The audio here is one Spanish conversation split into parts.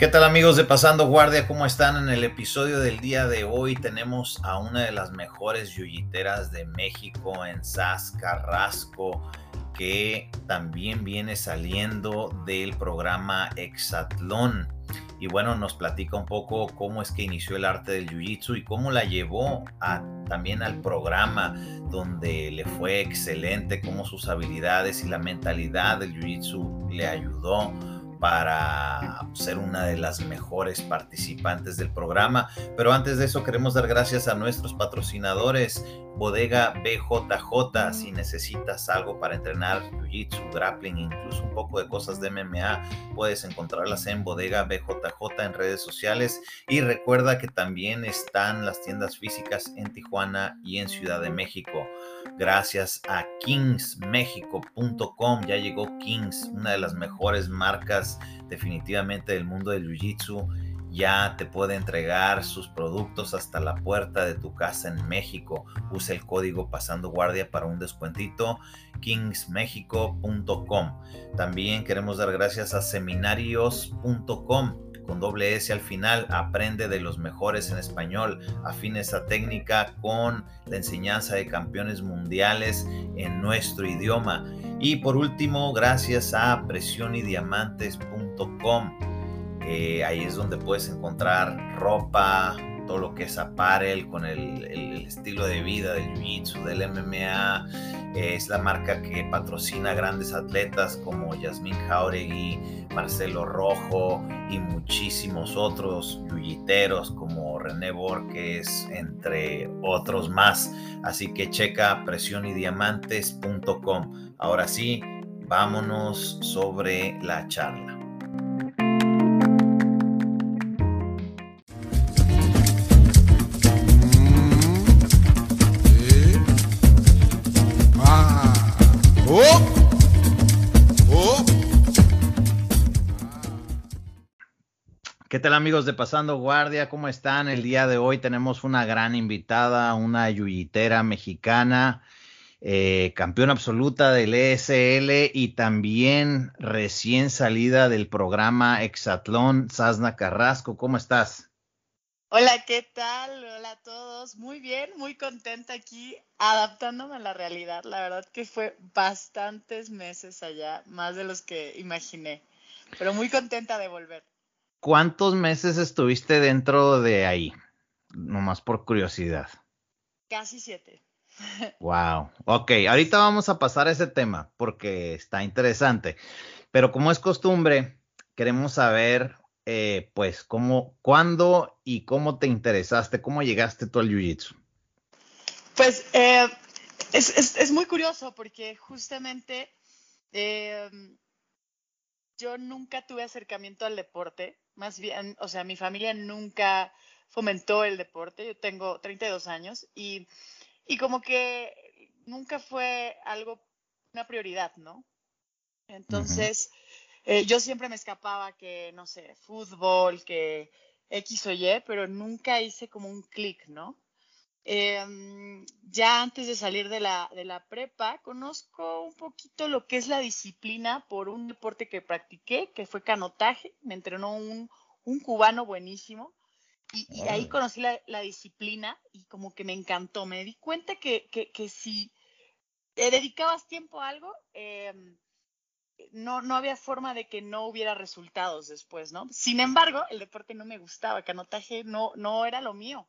¿Qué tal amigos de Pasando Guardia? ¿Cómo están? En el episodio del día de hoy tenemos a una de las mejores yuyiteras de México en Sas Carrasco, que también viene saliendo del programa Exatlón. Y bueno, nos platica un poco cómo es que inició el arte del jiu-jitsu y cómo la llevó a, también al programa donde le fue excelente, cómo sus habilidades y la mentalidad del jiu-jitsu le ayudó para ser una de las mejores participantes del programa. Pero antes de eso queremos dar gracias a nuestros patrocinadores, Bodega BJJ. Si necesitas algo para entrenar Jiu-Jitsu, grappling, incluso un poco de cosas de MMA, puedes encontrarlas en Bodega BJJ en redes sociales. Y recuerda que también están las tiendas físicas en Tijuana y en Ciudad de México. Gracias a kingsmexico.com ya llegó Kings, una de las mejores marcas definitivamente del mundo del Jiu-Jitsu ya te puede entregar sus productos hasta la puerta de tu casa en México. Usa el código pasando guardia para un descuentito kingsmexico.com. También queremos dar gracias a seminarios.com con doble S al final, aprende de los mejores en español, afines a técnica con la enseñanza de campeones mundiales en nuestro idioma. Y por último, gracias a presionydiamantes.com eh, ahí es donde puedes encontrar ropa, todo lo que es apparel con el, estilo de vida del jiu-jitsu, del MMA. es la marca que patrocina grandes atletas como Yasmin Jauregui, Marcelo Rojo y muchísimos otros jiu como René Borges, entre otros más. Así que checa presionydiamantes.com. Ahora sí, vámonos sobre la charla. Tal amigos de Pasando Guardia? ¿Cómo están? El día de hoy tenemos una gran invitada, una yuyitera mexicana, eh, campeona absoluta del ESL y también recién salida del programa Exatlón, Sasna Carrasco. ¿Cómo estás? Hola, ¿qué tal? Hola a todos. Muy bien, muy contenta aquí, adaptándome a la realidad. La verdad que fue bastantes meses allá, más de los que imaginé, pero muy contenta de volver. ¿Cuántos meses estuviste dentro de ahí? Nomás por curiosidad. Casi siete. Wow. Ok, ahorita vamos a pasar a ese tema porque está interesante. Pero como es costumbre, queremos saber, eh, pues, cómo, cuándo y cómo te interesaste, cómo llegaste tú al Jiu-Jitsu. Pues eh, es, muy curioso porque justamente eh, yo nunca tuve acercamiento al deporte, más bien, o sea, mi familia nunca fomentó el deporte, yo tengo 32 años y, y como que nunca fue algo, una prioridad, ¿no? Entonces, eh, yo siempre me escapaba que, no sé, fútbol, que X o Y, pero nunca hice como un clic, ¿no? Em, ya antes de salir de la, de la prepa, conozco un poquito lo que es la disciplina por un deporte que practiqué, que fue canotaje. Me entrenó un, un cubano buenísimo. Y, ahí conocí la, la, disciplina y como que me encantó. Me di cuenta que, que, que si dedicabas tiempo a algo, em, no, no había forma de que no hubiera resultados después, ¿no? Sin embargo, el deporte no me gustaba, canotaje no, no era lo mío.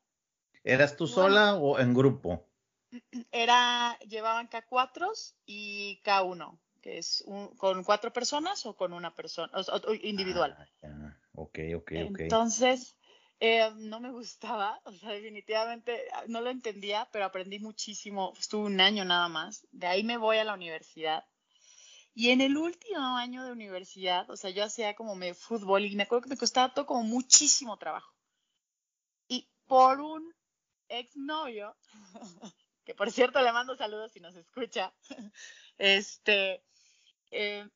¿Eras tú sola o en grupo? Era, llevaban K4 y K1, que es con cuatro personas o con una persona, o, individual. Ah, ok, ok, ok. Entonces, eh, no me gustaba, o sea, definitivamente ah, no lo entendía, pero aprendí muchísimo. Estuve un año nada más. De ahí me voy a la universidad. Y en el último año de universidad, o sea, yo hacía como me fútbol y me acuerdo que me costaba todo como muchísimo trabajo. Y por un exnovio, que por cierto le mando saludos si nos escucha, este, eh,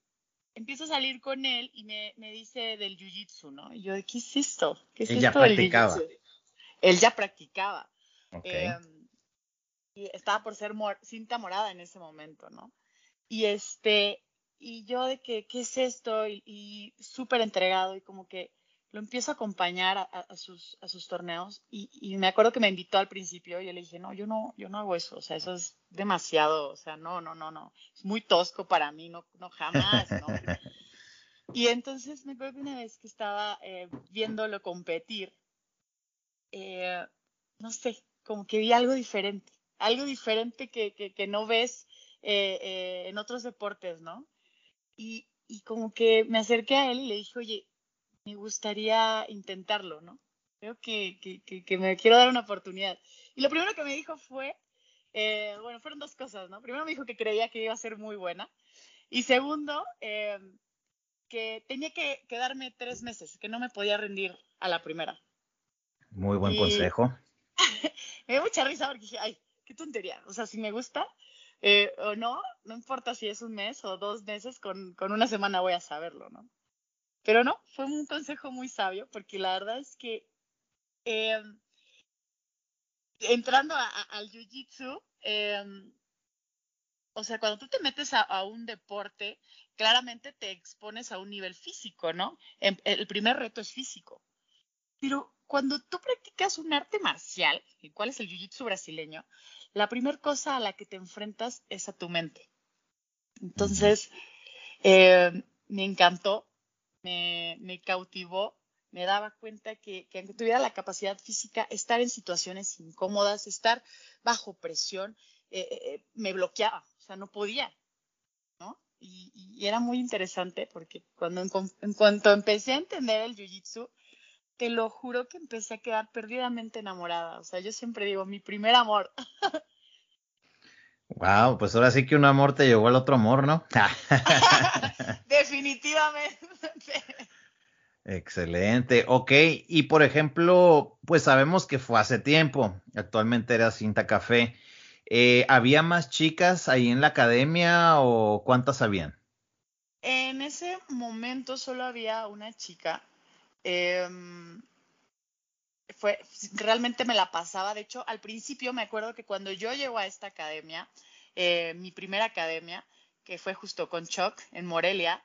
empiezo a salir con él y me, dice del jiu-jitsu, ¿no? Y yo, ¿qué es esto? ¿Qué es él ya practicaba. Él ya practicaba. Em, y estaba por ser cinta morada en ese momento, ¿no? Y este, y yo de que, ¿qué es esto? Y, y súper entregado y como que lo empiezo a acompañar a, sus, a sus torneos y, me acuerdo que me invitó al principio y yo le dije, no, yo no, yo no hago eso, o sea, eso es demasiado, o sea, no, no, no, no, es muy tosco para mí, no, no jamás, ¿no? Y entonces me acuerdo que una vez que estaba eh, viéndolo competir, eh, no sé, como que vi algo diferente, algo diferente que, que, no ves eh, en otros deportes, ¿no? Y, y como que me acerqué a él y le dije, oye, me gustaría intentarlo, ¿no? Creo que, que, me quiero dar una oportunidad. Y lo primero que me dijo fue, eh, bueno, fueron dos cosas, ¿no? Primero me dijo que creía que iba a ser muy buena. Y segundo, eh, que tenía que quedarme tres meses, que no me podía rendir a la primera. Muy buen consejo. me dio mucha risa porque dije, ay, qué tontería. O sea, si me gusta eh, o no, no importa si es un mes o dos meses, con, con una semana voy a saberlo, ¿no? Pero no, fue un consejo muy sabio, porque la verdad es que em, entrando al jiu-jitsu, em, o sea, cuando tú te metes a, un deporte, claramente te expones a un nivel físico, ¿no? Em, el primer reto es físico. Pero cuando tú practicas un arte marcial, ¿cuál es el jiu-jitsu brasileño? La primera cosa a la que te enfrentas es a tu mente. Entonces, me encantó me, cautivó, me daba cuenta que, que, aunque tuviera la capacidad física, estar en situaciones incómodas, estar bajo presión, eh, eh, eh, me bloqueaba, o sea, no podía, ¿no? Y, era muy interesante porque cuando en, cuanto empecé a entender el jiu-jitsu, te lo juro que empecé a quedar perdidamente enamorada. O sea, yo siempre digo, mi primer amor. Wow, pues ahora sí que un amor te llevó al otro amor, ¿no? Definitivamente. Excelente, ok. Y por ejemplo, pues sabemos que fue hace tiempo, actualmente era Cinta Café. Eh, ¿Había más chicas ahí en la academia o cuántas habían? En ese momento solo había una chica. Em, fue, realmente me la pasaba. De hecho, al principio me acuerdo que cuando yo llego a esta academia, eh, mi primera academia, que fue justo con Chuck en Morelia,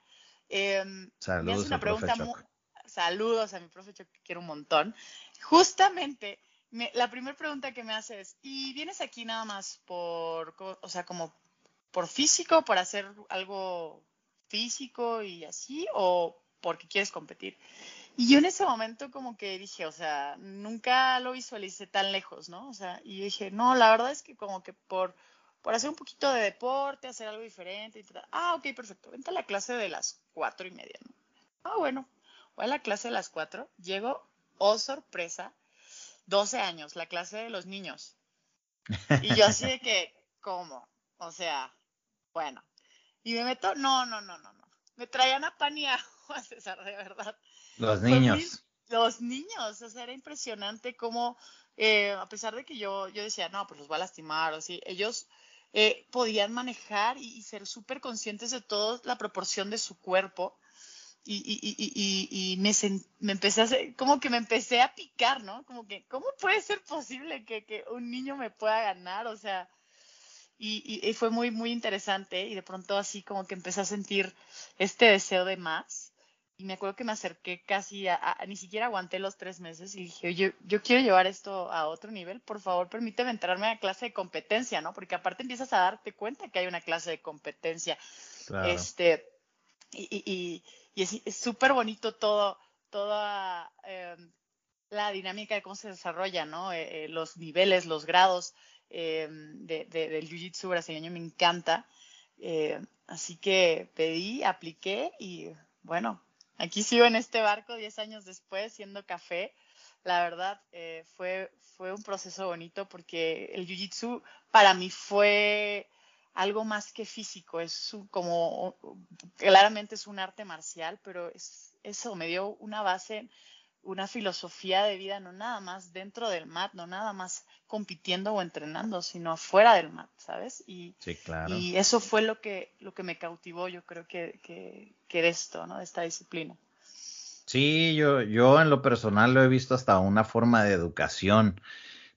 eh, saludos, una pregunta saludos a mi profe Chuck, que quiero un montón. Justamente, la primera pregunta que me hace es, ¿y vienes aquí nada más por, o sea, como por físico, por hacer algo físico y así, o porque quieres competir? Y yo en ese momento como que dije, o sea, nunca lo visualicé tan lejos, ¿no? O sea, y dije, no, la verdad es que como que por, por hacer un poquito de deporte, hacer algo diferente, y ah, ok, perfecto, vente a la clase de las cuatro y media, ¿no? Ah, bueno, voy a la clase de las cuatro, llego, oh sorpresa, 12 años, la clase de los niños. Y yo así de que, ¿cómo? O sea, bueno. Y me meto, no, no, no, no, no. Me traían a pan y César, de verdad. Los niños. los niños, o sea, era impresionante cómo, eh, a pesar de que yo, yo decía, no, pues los va a lastimar, o así, ellos eh, podían manejar y, ser súper conscientes de toda la proporción de su cuerpo. Y, y, y, y me, me, empecé a hacer, como que me empecé a picar, ¿no? Como que, ¿cómo puede ser posible que, que un niño me pueda ganar? O sea, y, fue muy, muy interesante y de pronto así como que empecé a sentir este deseo de más y me acuerdo que me acerqué casi a, ni siquiera aguanté los tres meses y dije, yo, yo quiero llevar esto a otro nivel, por favor permíteme entrarme a clase de competencia, ¿no? Porque aparte empiezas a darte cuenta que hay una clase de competencia. Este, y, y, es súper bonito todo, toda em, la dinámica de cómo se desarrolla, ¿no? Eh, eh, los niveles, los grados em, de, del Jiu-Jitsu brasileño me encanta. Eh, así que pedí, apliqué y bueno, Aquí sigo en este barco 10 años después, siendo café. La verdad, eh, fue, fue un proceso bonito porque el Jiu-Jitsu para mí fue algo más que físico. Es como, claramente es un arte marcial, pero es, eso me dio una base una filosofía de vida, no nada más dentro del mat, no nada más compitiendo o entrenando, sino fuera del mat, ¿sabes? Y, sí, claro. y eso fue lo que, lo que me cautivó, yo creo que, que, que de esto, ¿no? De esta disciplina. Sí, yo, yo en lo personal lo he visto hasta una forma de educación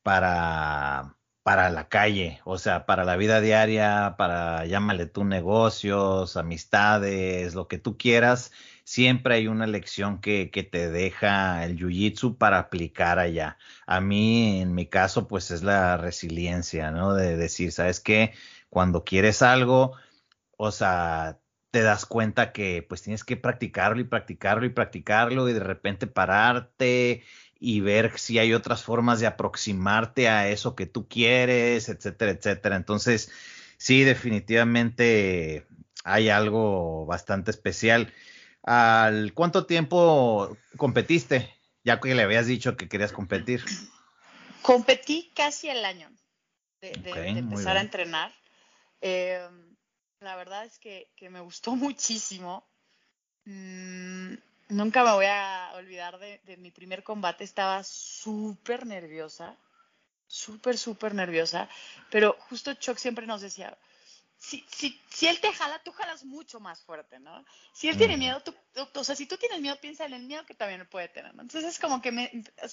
para, para la calle, o sea, para la vida diaria, para llámale tú negocios, amistades, lo que tú quieras, siempre hay una lección que, que te deja el jiu-jitsu para aplicar allá. A mí, en mi caso, pues es la resiliencia, ¿no? De decir, ¿sabes qué? Cuando quieres algo, o sea, te das cuenta que pues tienes que practicarlo y practicarlo y practicarlo y de repente pararte y ver si hay otras formas de aproximarte a eso que tú quieres, etcétera, etcétera. Entonces, sí, definitivamente hay algo bastante especial. ¿Al cuánto tiempo competiste? Ya que le habías dicho que querías competir. Competí casi el año de, empezar a entrenar. Eh, la verdad es que, me gustó muchísimo. Mm, nunca me voy a olvidar de, mi primer combate. Estaba súper nerviosa, súper, súper nerviosa. Pero justo Chuck siempre nos decía, si, si, si, él te jala, tú jalas mucho más fuerte, ¿no? Si él tiene miedo, tú, o sea, si tú tienes miedo, piensa en el miedo que también puede tener, Entonces es como que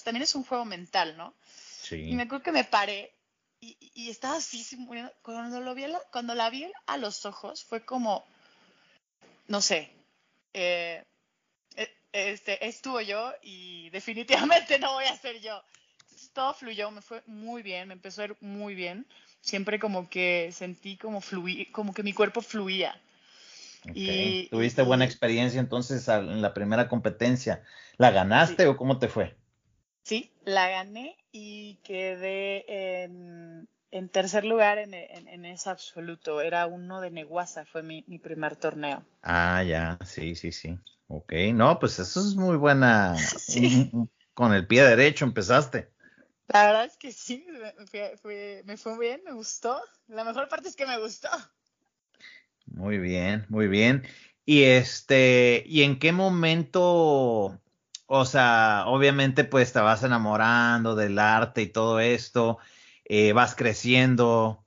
también es un juego mental, ¿no? Sí. Y me acuerdo que me paré y, estaba así, cuando, lo vi cuando la vi a los ojos, fue como, no sé, eh, eh, este, estuvo yo y definitivamente no voy a ser yo. todo fluyó, me fue muy bien, me empezó a ir muy bien. Siempre como que sentí como fluí, como que mi cuerpo fluía. Y, ¿Tuviste buena experiencia entonces en la primera competencia? ¿La ganaste o cómo te fue? Sí, la gané y quedé en, tercer lugar en, en, ese absoluto. Era uno de Neguasa, fue mi, primer torneo. Ah, ya, sí, sí, sí. Ok, no, pues eso es muy buena. Sí. Con el pie derecho empezaste. La verdad es que sí, me, me fue bien, me gustó. La mejor parte es que me gustó. Muy bien, muy bien. Y este, ¿y en qué momento o sea, obviamente pues te vas enamorando del arte y todo esto, eh, vas creciendo,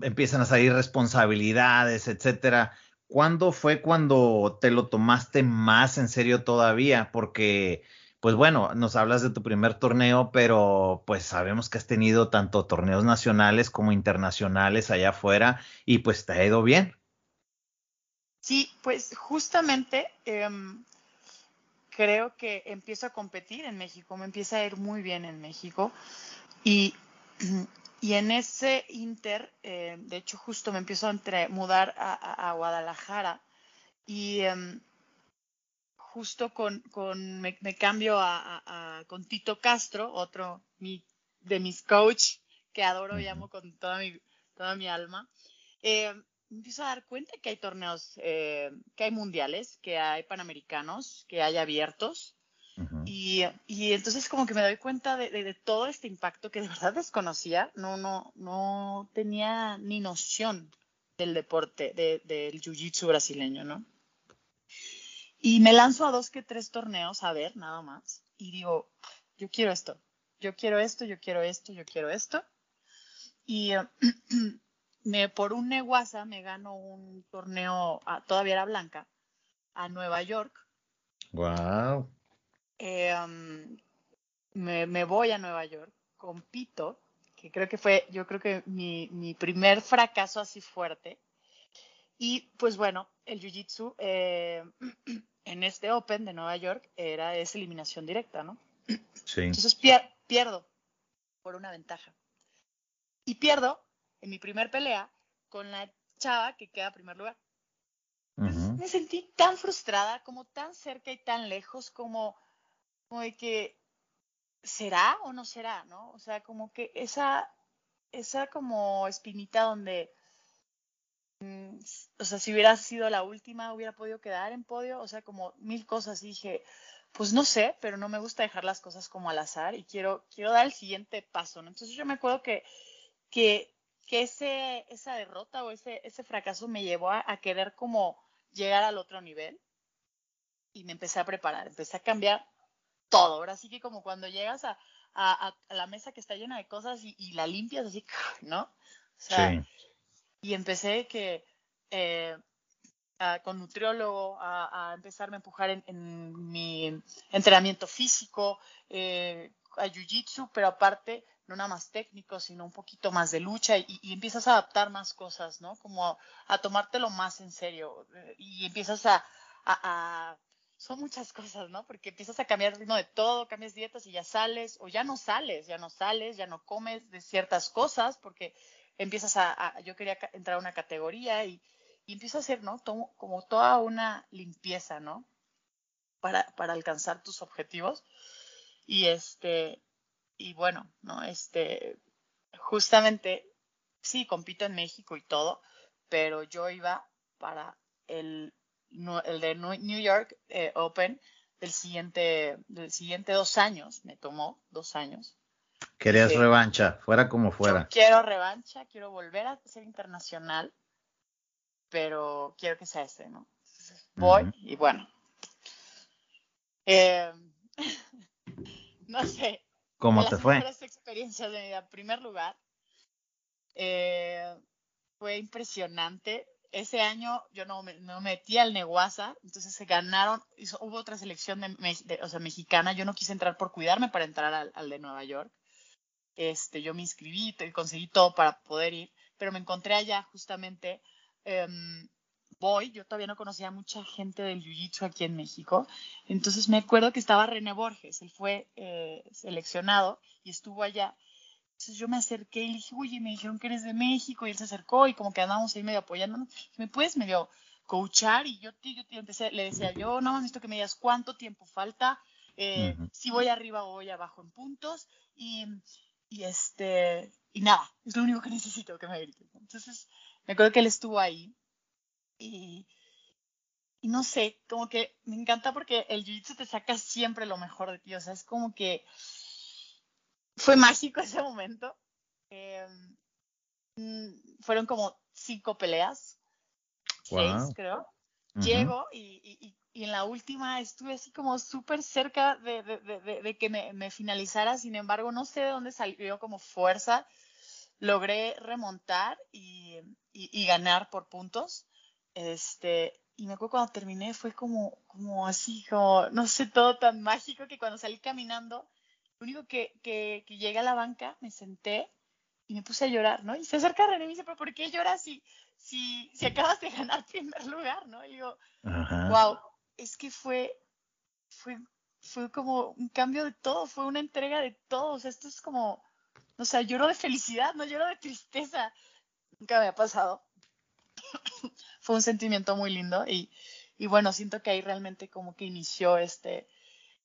empiezan a salir responsabilidades, etcétera. ¿Cuándo fue cuando te lo tomaste más en serio todavía? Porque, pues bueno, nos hablas de tu primer torneo, pero pues sabemos que has tenido tanto torneos nacionales como internacionales allá afuera y pues te ha ido bien. Sí, pues justamente em, creo que empiezo a competir en México, me empieza a ir muy bien en México. Y, y en ese inter, eh, de hecho, justo me empiezo a mudar a, Guadalajara y em, justo con, con me, cambio a, con Tito Castro, otro de mis coach que adoro y amo con toda mi, toda mi alma. Eh, empiezo a dar cuenta que hay torneos, eh, que hay mundiales, que hay panamericanos, que hay abiertos. y, y, entonces como que me doy cuenta de, de, todo este impacto que de verdad desconocía. No, no, no tenía ni noción del deporte, de, del jiu-jitsu brasileño, ¿no? Y me lanzo a dos que tres torneos a ver, nada más. Y digo, yo quiero esto, yo quiero esto, yo quiero esto, yo quiero esto. Y me, por un neguasa me gano un torneo, todavía era blanca, a Nueva York. Wow. Eh, um, me, voy a Nueva York, compito, que creo que fue, yo creo que mi, mi primer fracaso así fuerte. Y pues bueno, el Jiu-Jitsu eh, en este Open de Nueva York era esa eliminación directa, ¿no? Sí. Entonces pierdo por una ventaja. Y pierdo en mi primer pelea con la chava que queda en primer lugar. Me sentí tan frustrada, como tan cerca y tan lejos, como, como de que, ¿será o no será? ¿no? O sea, como que esa, esa como espinita donde, o sea, si hubiera sido la última, hubiera podido quedar en podio, o sea, como mil cosas. dije, pues no sé, pero no me gusta dejar las cosas como al azar y quiero, quiero dar el siguiente paso, ¿no? Entonces yo me acuerdo que, que que ese, esa derrota o ese, ese fracaso me llevó a, querer como llegar al otro nivel y me empecé a preparar, empecé a cambiar todo. Ahora sí que como cuando llegas a, la mesa que está llena de cosas y, la limpias así, ¿no? O sea, Y empecé que eh, con nutriólogo a, a, empezarme a empujar en, mi entrenamiento físico, eh, a jiu-jitsu, pero aparte no nada más técnico, sino un poquito más de lucha y, empiezas a adaptar más cosas, ¿no? Como a, tomártelo más en serio eh, y empiezas a, a, Son muchas cosas, ¿no? Porque empiezas a cambiar el ritmo de todo, cambias dietas y ya sales, o ya no sales, ya no sales, ya no comes de ciertas cosas, porque empiezas a... yo quería entrar a una categoría y, y empiezo a hacer, ¿no? como toda una limpieza, ¿no? Para, para alcanzar tus objetivos. Y este, y bueno, ¿no? Este, justamente, sí, compito en México y todo, pero yo iba para el, el de New York eh, Open del siguiente, del siguiente dos años, me tomó dos años. Querías revancha, fuera como fuera. quiero revancha, quiero volver a ser internacional, pero quiero que sea este, ¿no? voy y bueno. Eh, no sé, ¿Cómo te fue? Las experiencias de mi vida. En primer lugar, eh, fue impresionante. Ese año yo no me, metí al Neguasa, entonces se ganaron, hubo otra selección de, o sea, mexicana, yo no quise entrar por cuidarme para entrar al, de Nueva York. Este, yo me inscribí y conseguí todo para poder ir, pero me encontré allá justamente em, voy, yo todavía no conocía a mucha gente del Jiu-Jitsu aquí en México, entonces me acuerdo que estaba René Borges, él fue eh, seleccionado y estuvo allá. Entonces yo me acerqué y le dije, oye, me dijeron que eres de México y él se acercó y como que andábamos ahí medio apoyándonos. ¿Me puedes medio coachar? Y yo, yo, empecé, le decía, yo no necesito que me digas cuánto tiempo falta, eh, si voy arriba o voy abajo en puntos y, y este, y nada, es lo único que necesito que me grites. Entonces me acuerdo que él estuvo ahí y, no sé, como que me encanta porque el jiu-jitsu te saca siempre lo mejor de ti. O sea, es como que fue mágico ese momento. Mm, fueron como cinco peleas, seis creo. Llego y, en la última estuve así como súper cerca de, que me, me, finalizara, sin embargo no sé de dónde salió como fuerza, logré remontar y, ganar por puntos. Este, y me acuerdo cuando terminé fue como, como así, como, no sé, todo tan mágico que cuando salí caminando, lo único que, que, que llegué a la banca, me senté y me puse a llorar, ¿no? Y se acerca René y me dice, pero ¿por qué lloras si, si, si acabas de ganar primer lugar, ¿no? Y digo, wow, es que fue, fue, fue como un cambio de todo, fue una entrega de todo, o sea, esto es como, o sea, lloro de felicidad, no lloro de tristeza, nunca me ha pasado. fue un sentimiento muy lindo y, bueno, siento que ahí realmente como que inició este,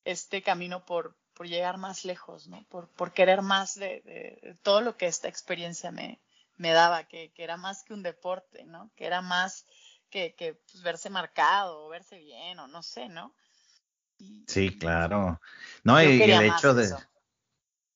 este camino por, por llegar más lejos, ¿no? Por, por querer más de, todo lo que esta experiencia me, me daba, que, era más que un deporte, ¿no? Que era más que, que pues, verse marcado o verse bien o no sé, ¿no? sí, claro. No, y, el hecho de...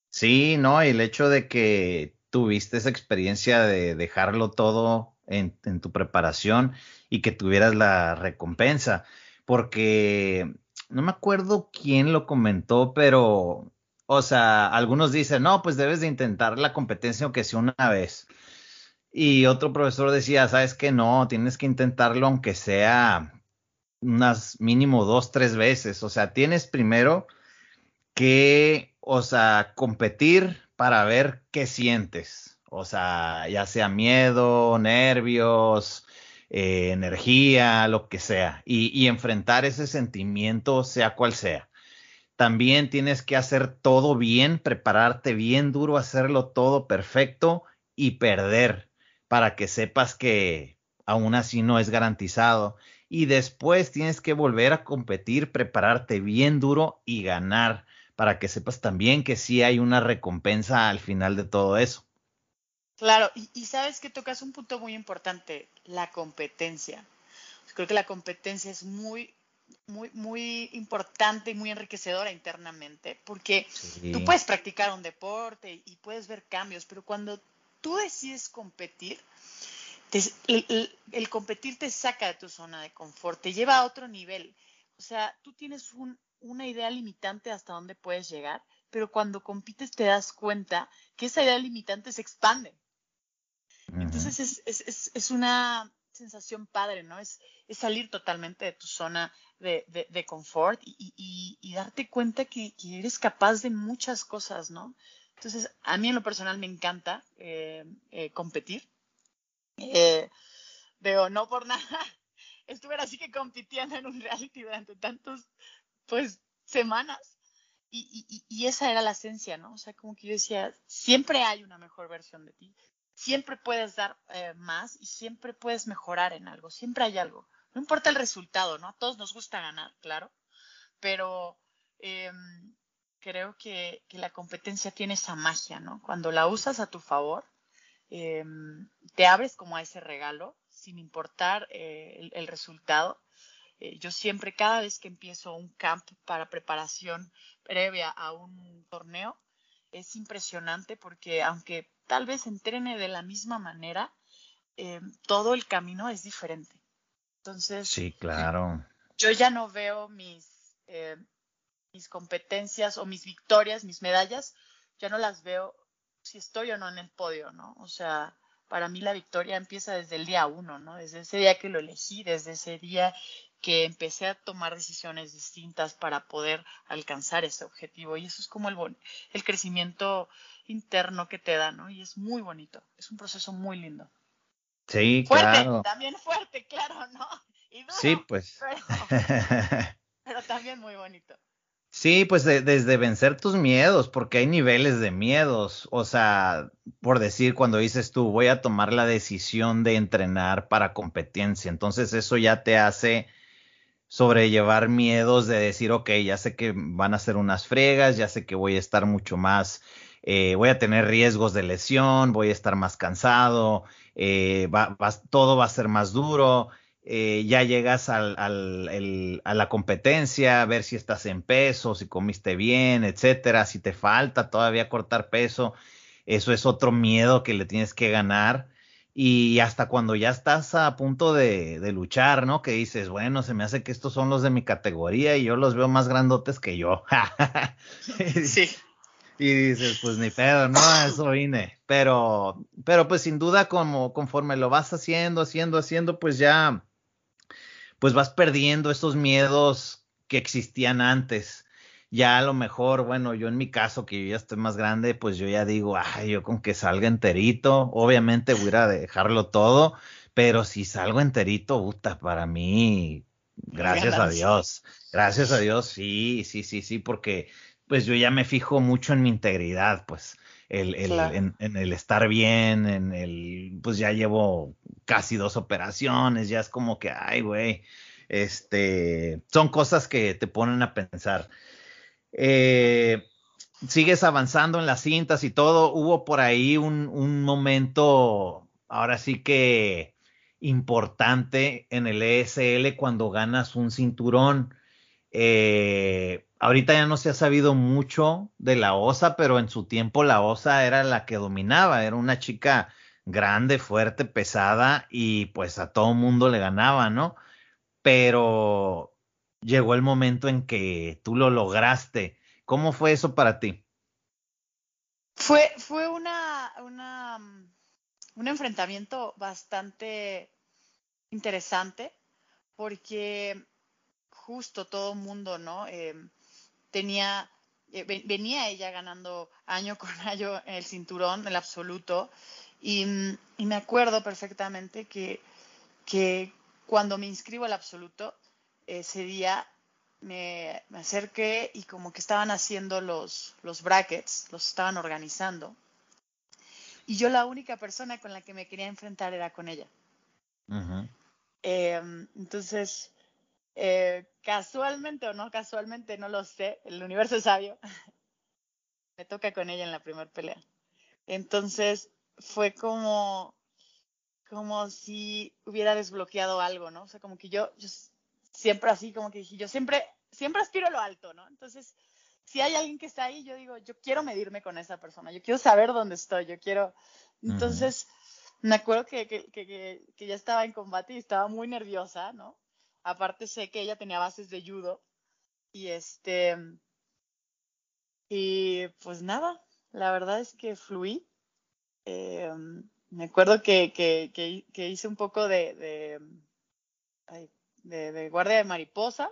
Sí, no, y el hecho de que tuviste esa experiencia de dejarlo todo en, tu preparación y que tuvieras la recompensa. Porque no me acuerdo quién lo comentó, pero, o sea, algunos dicen, no, pues debes de intentar la competencia aunque sea una vez. Y otro profesor decía, sabes que no, tienes que intentarlo aunque sea unas mínimo dos, tres veces. O sea, tienes primero que, o competir para ver qué sientes o sea, ya sea miedo, nervios, eh, energía, lo que sea, y, enfrentar ese sentimiento, sea cual sea. También tienes que hacer todo bien, prepararte bien duro, hacerlo todo perfecto y perder para que sepas que aún así no es garantizado. Y después tienes que volver a competir, prepararte bien duro y ganar para que sepas también que sí hay una recompensa al final de todo eso. Claro, y, sabes que tocas un punto muy importante, la competencia. Creo que la competencia es muy, muy, muy importante y muy enriquecedora internamente, porque tú puedes practicar un deporte y puedes ver cambios, pero cuando tú decides competir, el, competir te saca de tu zona de confort, te lleva a otro nivel. O sea, tú tienes una idea limitante hasta dónde puedes llegar, pero cuando compites te das cuenta que esa idea limitante se expande entonces es, es, es, una sensación padre, ¿no? Es, es salir totalmente de tu zona de, de, confort y, y, y, darte cuenta que, que, eres capaz de muchas cosas, ¿no? Entonces, a mí en lo personal me encanta eh, eh, competir. Eh, no por nada, estuve así que compitiendo en un reality durante tantos, pues, semanas. Y, y, esa era la esencia, ¿no? O sea, como que yo decía, siempre hay una mejor versión de ti, siempre puedes dar más y siempre puedes mejorar en algo, siempre hay algo. No importa el resultado, ¿no? A todos nos gusta ganar, claro, pero em, creo que, la competencia tiene esa magia, ¿no? Cuando la usas a tu favor, em, te abres como a ese regalo, sin importar eh, el, resultado. Eh, yo siempre, cada vez que empiezo un camp para preparación previa a un torneo, es impresionante porque aunque tal vez entrene de la misma manera, todo el camino es diferente. Entonces, sí, claro. Yo ya no veo mis, eh, mis competencias o mis victorias, mis medallas, ya no las veo si estoy o no en el podio, ¿no? O sea, para mí la victoria empieza desde el día uno, ¿no? Desde ese día que lo elegí, desde ese día que empecé a tomar decisiones distintas para poder alcanzar ese objetivo. Y eso es como el, el crecimiento interno que te da, ¿no? Y es muy bonito, es un proceso muy lindo. Sí, fuerte, también fuerte, claro, ¿no? sí, pues. pero también muy bonito. Sí, pues desde vencer tus miedos, porque hay niveles de miedos. O sea, por decir, cuando dices tú, voy a tomar la decisión de entrenar para competencia, entonces eso ya te hace sobrellevar miedos de decir, ok, ya sé que van a ser unas fregas, ya sé que voy a estar mucho más, eh, voy a tener riesgos de lesión, voy a estar más cansado, eh, todo va a ser más duro. Eh, ya llegas al, a la competencia, a ver si estás en peso, si comiste bien, etcétera, si te falta todavía cortar peso, eso es otro miedo que le tienes que ganar. Y hasta cuando ya estás a punto de, de luchar, ¿no? Que dices, bueno, se me hace que estos son los de mi categoría y yo los veo más grandotes que yo. sí. Y dices, pues ni pedo, no, eso vine. Pero, pero pues sin duda, como conforme lo vas haciendo, haciendo, haciendo, pues ya pues vas perdiendo esos miedos que existían antes. Ya a lo mejor, bueno, yo en mi caso, que yo ya estoy más grande, pues yo ya digo, ay, yo con que salga enterito, obviamente voy a dejarlo todo, pero si salgo enterito, puta, para mí, gracias a Dios, gracias a Dios, sí, sí, sí, sí, porque pues yo ya me fijo mucho en mi integridad, pues el, el en, en, el estar bien, en el, pues ya llevo casi dos operaciones, ya es como que, ay, güey, este, son cosas que te ponen a pensar. Eh, sigues avanzando en las cintas y todo, hubo por ahí un, un momento, ahora sí que importante en el ESL cuando ganas un cinturón. Eh, ahorita ya no se ha sabido mucho de la OSA, pero en su tiempo la OSA era la que dominaba, era una chica grande, fuerte, pesada y pues a todo mundo le ganaba, ¿no? Pero llegó el momento en que tú lo lograste. ¿Cómo fue eso para ti? Fue, fue una, una, un enfrentamiento bastante interesante porque justo todo mundo, ¿no? Em, tenía, eh, venía ella ganando año con año el cinturón, el absoluto, y, me acuerdo perfectamente que, que, cuando me inscribo al absoluto, ese día me, me, acerqué y como que estaban haciendo los, los brackets, los estaban organizando. Y yo la única persona con la que me quería enfrentar era con ella. Em, entonces, eh, casualmente o no casualmente, no lo sé, el universo es sabio, me toca con ella en la primera pelea. Entonces fue como, como si hubiera desbloqueado algo, ¿no? O sea, como que yo, siempre así, como que dije, yo siempre, siempre aspiro a lo alto, ¿no? Entonces, si hay alguien que está ahí, yo digo, yo quiero medirme con esa persona, yo quiero saber dónde estoy, yo quiero... Entonces, me acuerdo que, que, que, que ya estaba en combate y estaba muy nerviosa, ¿no? Aparte sé que ella tenía bases de judo y este y pues nada, la verdad es que fluí. Eh, me acuerdo que, que, que, hice un poco de, de, de, guardia de mariposa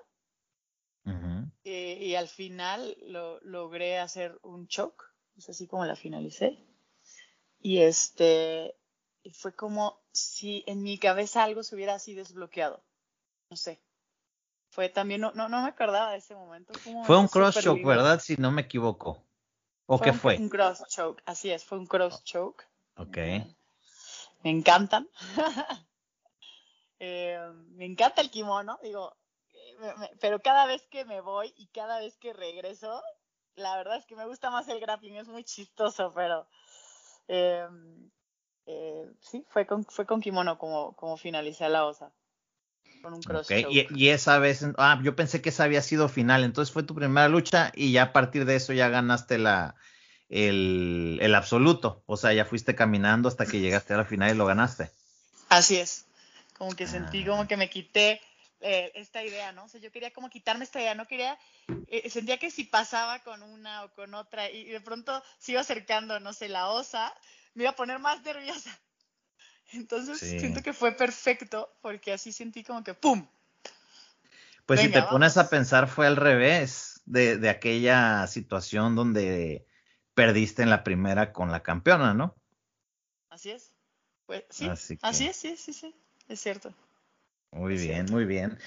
y, al final lo, logré hacer un choke es así como la finalicé. Y este, fue como si en mi cabeza algo se hubiera así desbloqueado. No sé. Fue también, no, no, me acordaba de ese momento. Fue un cross choke, ¿verdad? Si no me equivoco. ¿O qué fue? Un cross choke, así es, fue un cross choke. Ok. me encantan. Eh, me encanta el kimono, digo, pero cada vez que me voy y cada vez que regreso, la verdad es que me gusta más el grappling, es muy chistoso, pero eh, eh, sí, fue con, fue con kimono como, como finalicé la OSA. Con un cross y, esa vez, ah, yo pensé que esa había sido final, entonces fue tu primera lucha y ya a partir de eso ya ganaste la, el, el absoluto, o sea, ya fuiste caminando hasta que llegaste a la final y lo ganaste. Así es como que sentí ah. como que me quité eh, esta idea, ¿no? O sea, yo quería como quitarme esta idea, no quería, eh, sentía que si pasaba con una o con otra y de pronto se iba acercando, no sé, la osa, me iba a poner más nerviosa. Entonces siento que fue perfecto porque así sentí como que ¡pum! Pues si te pones a pensar fue al revés de, de aquella situación donde perdiste en la primera con la campeona, ¿no? Así es. Pues, sí, así, es, sí, sí, sí es cierto. Muy bien, muy bien.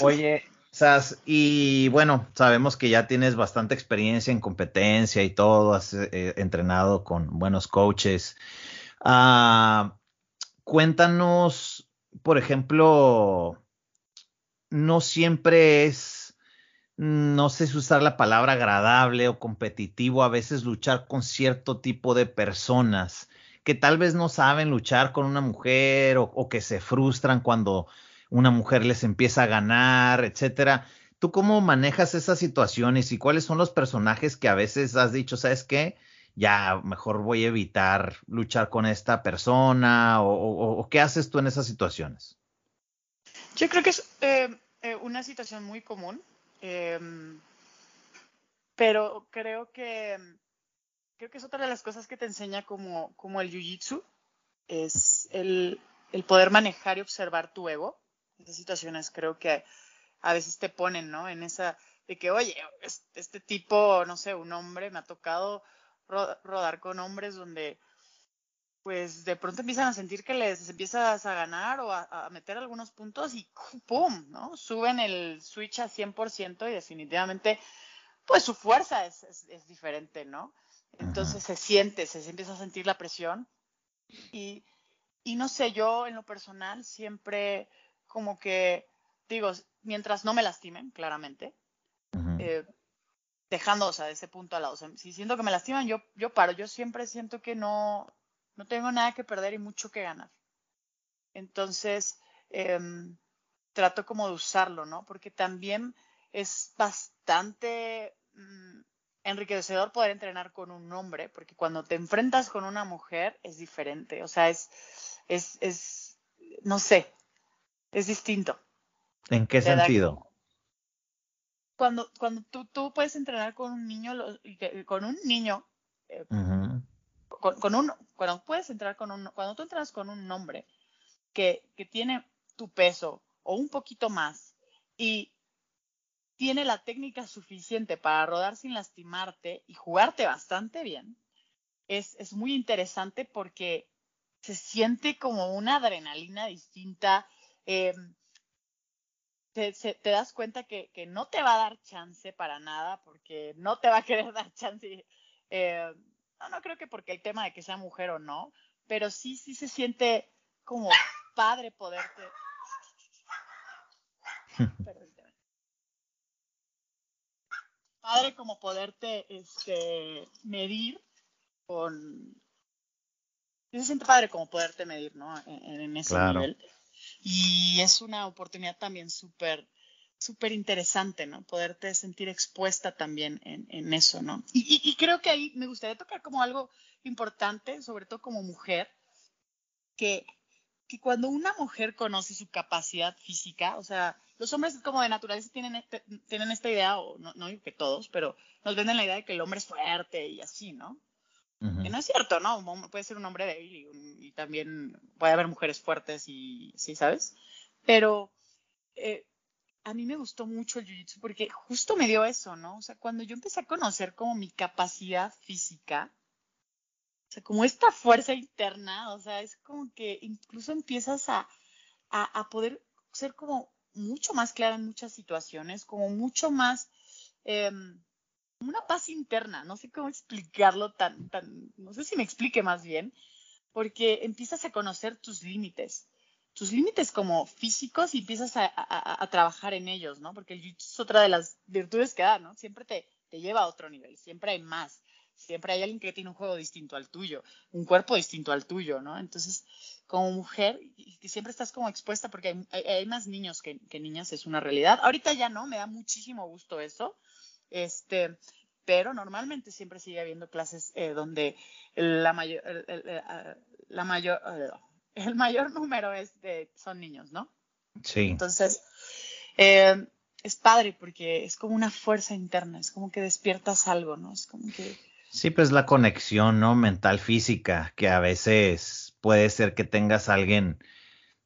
Oye, Sas, y bueno, sabemos que ya tienes bastante experiencia en competencia y todo, has eh, entrenado con buenos coaches. Ah, cuéntanos, por ejemplo, no siempre es, no sé si usar la palabra agradable o competitivo, a veces luchar con cierto tipo de personas que tal vez no saben luchar con una mujer o, que se frustran cuando una mujer les empieza a ganar, etcétera. ¿Tú cómo manejas esas situaciones y cuáles son los personajes que a veces has dicho, sabes qué? Ya mejor voy a evitar luchar con esta persona o, qué haces tú en esas situaciones? Yo creo que es eh, eh, una situación muy común, em, pero creo que creo que es otra de las cosas que te enseña como, como el jiu-jitsu, es el, el, poder manejar y observar tu ego. Esas situaciones creo que a veces te ponen, ¿no? En esa de que, oye, este tipo, no sé, un hombre, me ha tocado rodar con hombres donde pues de pronto empiezan a sentir que les empiezas a ganar o a, meter algunos puntos y ¡pum! ¿no? Suben el switch a 100% y definitivamente pues su fuerza es, es diferente, ¿no? Entonces se siente, se empieza a sentir la presión. Y, y no sé, yo en lo personal siempre como que digo, mientras no me lastimen, claramente, eh, sea, de ese punto al lado. si siento que me lastiman, yo, yo paro. Yo siempre siento que no, no tengo nada que perder y mucho que ganar. Entonces, em, trato como de usarlo, ¿no? Porque también es bastante mm, enriquecedor poder entrenar con un hombre, porque cuando te enfrentas con una mujer es diferente, o sea, es, es, es no sé, es distinto. ¿En qué sentido? Cuando, cuando tú, tú puedes entrenar con un niño, con un niño, eh, con, un, cuando puedes entrar con un, cuando tú entras con un hombre que, que tiene tu peso o un poquito más y tiene la técnica suficiente para rodar sin lastimarte y jugarte bastante bien, es, es muy interesante porque se siente como una adrenalina distinta. Eh, te, das cuenta que, que, no te va a dar chance para nada, porque no te va a querer dar chance. Eh, no, no creo que porque el tema de que sea mujer o no, pero sí, sí se siente como padre poderte. padre como poderte este, medir con... Se siente padre como poderte medir, ¿no? En, ese nivel. Y es una oportunidad también súper súper interesante, ¿no? Poderte sentir expuesta también en, en eso, ¿no? Y, y, creo que ahí me gustaría tocar como algo importante, sobre todo como mujer, que, que cuando una mujer conoce su capacidad física, o sea, los hombres como de naturaleza tienen, este, tienen esta idea, o no, no que todos, pero nos venden la idea de que el hombre es fuerte y así, ¿no? Que no es cierto, ¿no? Puede ser un hombre débil y, también puede haber mujeres fuertes y sí, ¿sabes? Pero eh, a mí me gustó mucho el jiu-jitsu porque justo me dio eso, ¿no? O sea, cuando yo empecé a conocer como mi capacidad física, o sea, como esta fuerza interna, o sea, es como que incluso empiezas a, a, poder ser como mucho más clara en muchas situaciones, como mucho más, em, una paz interna, no sé cómo explicarlo tan, tan, no sé si me explique más bien, porque empiezas a conocer tus límites, tus límites como físicos y empiezas a, trabajar en ellos, ¿no? Porque el jiu es otra de las virtudes que da, ¿no? Siempre te, te lleva a otro nivel, siempre hay más siempre hay alguien que tiene un juego distinto al tuyo, un cuerpo distinto al tuyo, ¿no? Entonces, como mujer, siempre estás como expuesta porque hay, más niños que, niñas, es una realidad. Ahorita ya no, me da muchísimo gusto eso, este, pero normalmente siempre sigue habiendo clases eh, donde la mayor, el, la mayor, el mayor número es de, son niños, ¿no? Sí. Entonces, eh, es padre porque es como una fuerza interna, es como que despiertas algo, ¿no? Es como que Sí, pues la conexión, ¿no? Mental física, que a veces puede ser que tengas a alguien,